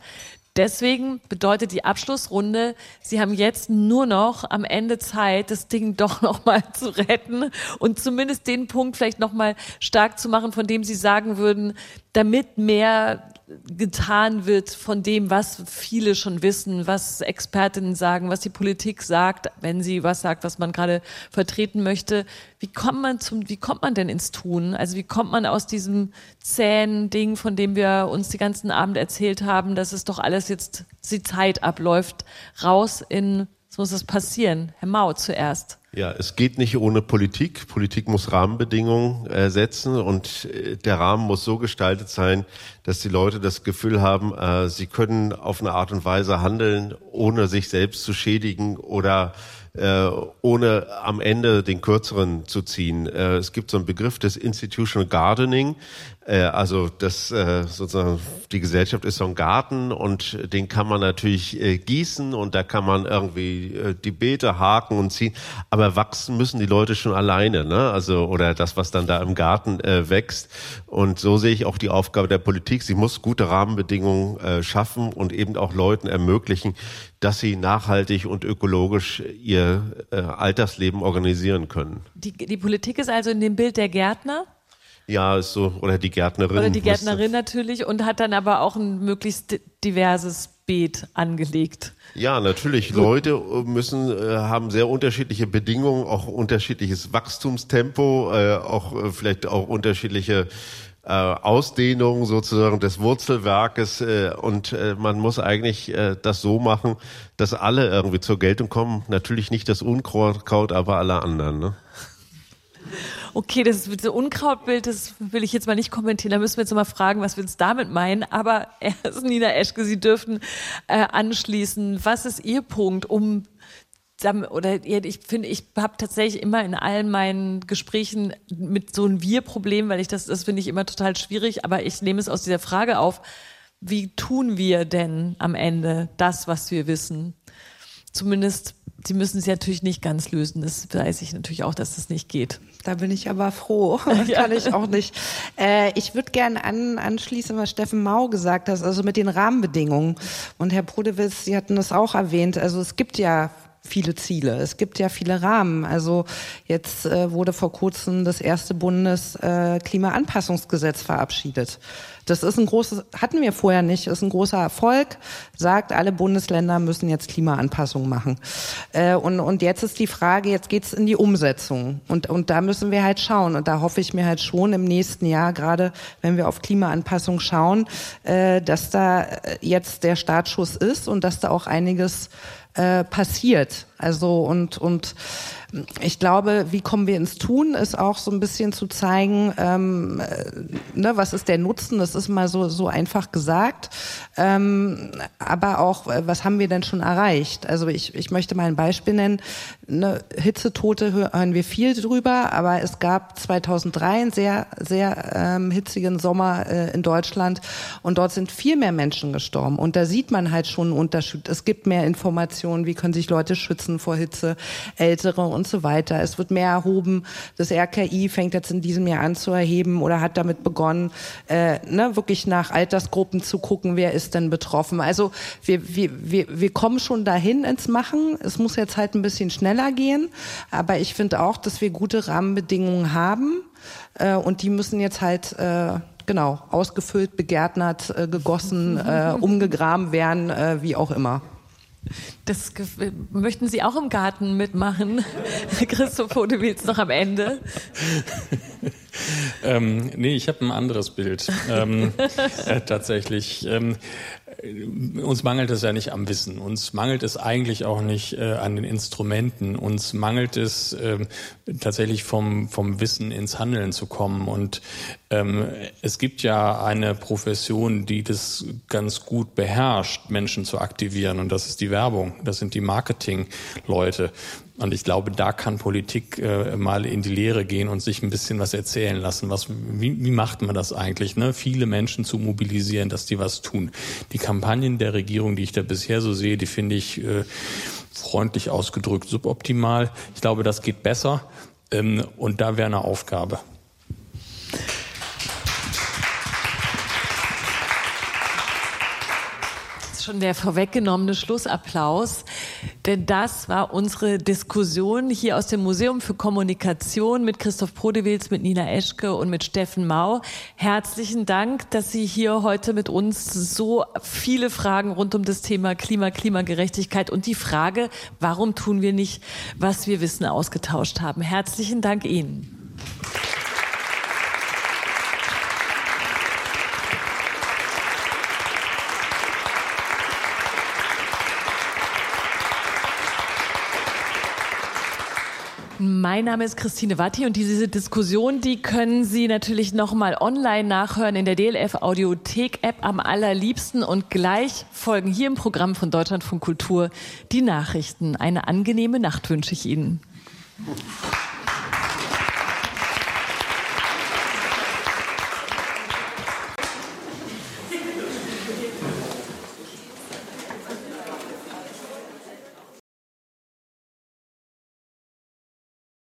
Deswegen bedeutet die Abschlussrunde, Sie haben jetzt nur noch am Ende Zeit, das Ding (laughs) doch noch mal zu retten und zumindest den Punkt vielleicht noch mal stark zu machen, von dem Sie sagen würden, damit mehr getan wird von dem, was viele schon wissen, was Expertinnen sagen, was die Politik sagt, wenn sie was sagt, was man gerade vertreten möchte. Wie kommt man zum, wie kommt man denn ins Tun? Also wie kommt man aus diesem zähen Ding, von dem wir uns die ganzen Abend erzählt haben, dass es doch alles jetzt die Zeit abläuft, raus in, so muss es passieren. Herr Mau zuerst. Ja, es geht nicht ohne Politik. Politik muss Rahmenbedingungen äh, setzen und äh, der Rahmen muss so gestaltet sein, dass die Leute das Gefühl haben, äh, sie können auf eine Art und Weise handeln, ohne sich selbst zu schädigen oder äh, ohne am Ende den kürzeren zu ziehen. Äh, es gibt so einen Begriff des Institutional Gardening. Äh, also das äh, sozusagen die Gesellschaft ist so ein Garten und den kann man natürlich äh, gießen und da kann man irgendwie die Beete haken und ziehen, aber wachsen müssen die Leute schon alleine, ne? Also oder das, was dann da im Garten wächst. Und so sehe ich auch die Aufgabe der Politik. Sie muss gute Rahmenbedingungen schaffen und eben auch Leuten ermöglichen, dass sie nachhaltig und ökologisch ihr Altersleben organisieren können. Die, die Politik ist also in dem Bild der Gärtner? Ja, ist so, oder die Gärtnerin. Oder die Gärtnerin natürlich und hat dann aber auch ein möglichst diverses Beet angelegt. Ja, natürlich. Leute äh, müssen, äh, haben sehr unterschiedliche Bedingungen, auch unterschiedliches Wachstumstempo, äh, auch äh, vielleicht auch unterschiedliche äh, Ausdehnung sozusagen des Wurzelwerkes äh, und äh, man muss eigentlich äh, das so machen, dass alle irgendwie zur Geltung kommen. Natürlich nicht das Unkraut, aber alle anderen. Ne? (laughs) Okay, das ist so Unkrautbild, das will ich jetzt mal nicht kommentieren. Da müssen wir jetzt mal fragen, was wir uns damit meinen. Aber erst (laughs) Nina Eschke, Sie dürfen äh, anschließen. Was ist Ihr Punkt, um oder ich finde, ich habe tatsächlich immer in allen meinen Gesprächen mit so einem Wir-Problem, weil ich das, das finde ich immer total schwierig, aber ich nehme es aus dieser Frage auf, wie tun wir denn am Ende das, was wir wissen? Zumindest Sie müssen es natürlich nicht ganz lösen. Das weiß ich natürlich auch, dass das nicht geht. Da bin ich aber froh. (laughs) ja. Kann ich auch nicht. Äh, ich würde gerne an, anschließen, was Steffen Mau gesagt hat, also mit den Rahmenbedingungen. Und Herr Prodewitz, Sie hatten das auch erwähnt. Also es gibt ja viele Ziele. Es gibt ja viele Rahmen. Also jetzt äh, wurde vor kurzem das erste Bundesklimaanpassungsgesetz äh, verabschiedet. Das ist ein großes, hatten wir vorher nicht, ist ein großer Erfolg, sagt, alle Bundesländer müssen jetzt Klimaanpassung machen. Äh, und, und jetzt ist die Frage, jetzt geht's in die Umsetzung. Und, und da müssen wir halt schauen. Und da hoffe ich mir halt schon im nächsten Jahr, gerade wenn wir auf Klimaanpassung schauen, äh, dass da jetzt der Startschuss ist und dass da auch einiges äh, passiert. Also und und ich glaube, wie kommen wir ins Tun, ist auch so ein bisschen zu zeigen, ähm, äh, ne, was ist der Nutzen, das ist mal so, so einfach gesagt, ähm, aber auch, äh, was haben wir denn schon erreicht? Also ich, ich möchte mal ein Beispiel nennen, ne, Hitzetote hören wir viel drüber, aber es gab 2003 einen sehr, sehr ähm, hitzigen Sommer äh, in Deutschland und dort sind viel mehr Menschen gestorben. Und da sieht man halt schon einen Unterschied. Es gibt mehr Informationen, wie können sich Leute schützen vor Hitze, Ältere und so weiter. Es wird mehr erhoben. Das RKI fängt jetzt in diesem Jahr an zu erheben oder hat damit begonnen, äh, ne, wirklich nach Altersgruppen zu gucken, wer ist denn betroffen. Also wir, wir, wir, wir kommen schon dahin ins Machen. Es muss jetzt halt ein bisschen schneller gehen. Aber ich finde auch, dass wir gute Rahmenbedingungen haben. Äh, und die müssen jetzt halt äh, genau ausgefüllt, begärtnert, äh, gegossen, äh, umgegraben werden, äh, wie auch immer. Das möchten Sie auch im Garten mitmachen, (laughs) Christoph Hodewitz noch am Ende? (laughs) ähm, nee, ich habe ein anderes Bild. ähm, äh, tatsächlich. Ähm, uns mangelt es ja nicht am Wissen. Uns mangelt es eigentlich auch nicht äh, an den Instrumenten. Uns mangelt es äh, tatsächlich vom, vom Wissen ins Handeln zu kommen. Und es gibt ja eine Profession, die das ganz gut beherrscht, Menschen zu aktivieren. Und das ist die Werbung. Das sind die Marketingleute. Und ich glaube, da kann Politik äh, mal in die Lehre gehen und sich ein bisschen was erzählen lassen. Was, wie, wie macht man das eigentlich? Ne? Viele Menschen zu mobilisieren, dass die was tun. Die Kampagnen der Regierung, die ich da bisher so sehe, die finde ich äh, freundlich ausgedrückt suboptimal. Ich glaube, das geht besser. Ähm, und da wäre eine Aufgabe. Schon der vorweggenommene Schlussapplaus, denn das war unsere Diskussion hier aus dem Museum für Kommunikation mit Christoph Prodewils, mit Nina Eschke und mit Steffen Mau. Herzlichen Dank, dass Sie hier heute mit uns so viele Fragen rund um das Thema Klima, Klimagerechtigkeit und die Frage, warum tun wir nicht, was wir wissen, ausgetauscht haben. Herzlichen Dank Ihnen. Mein Name ist Christine Watti und diese Diskussion, die können Sie natürlich nochmal online nachhören in der DLF Audiothek App am allerliebsten und gleich folgen hier im Programm von Deutschlandfunk Kultur die Nachrichten. Eine angenehme Nacht wünsche ich Ihnen.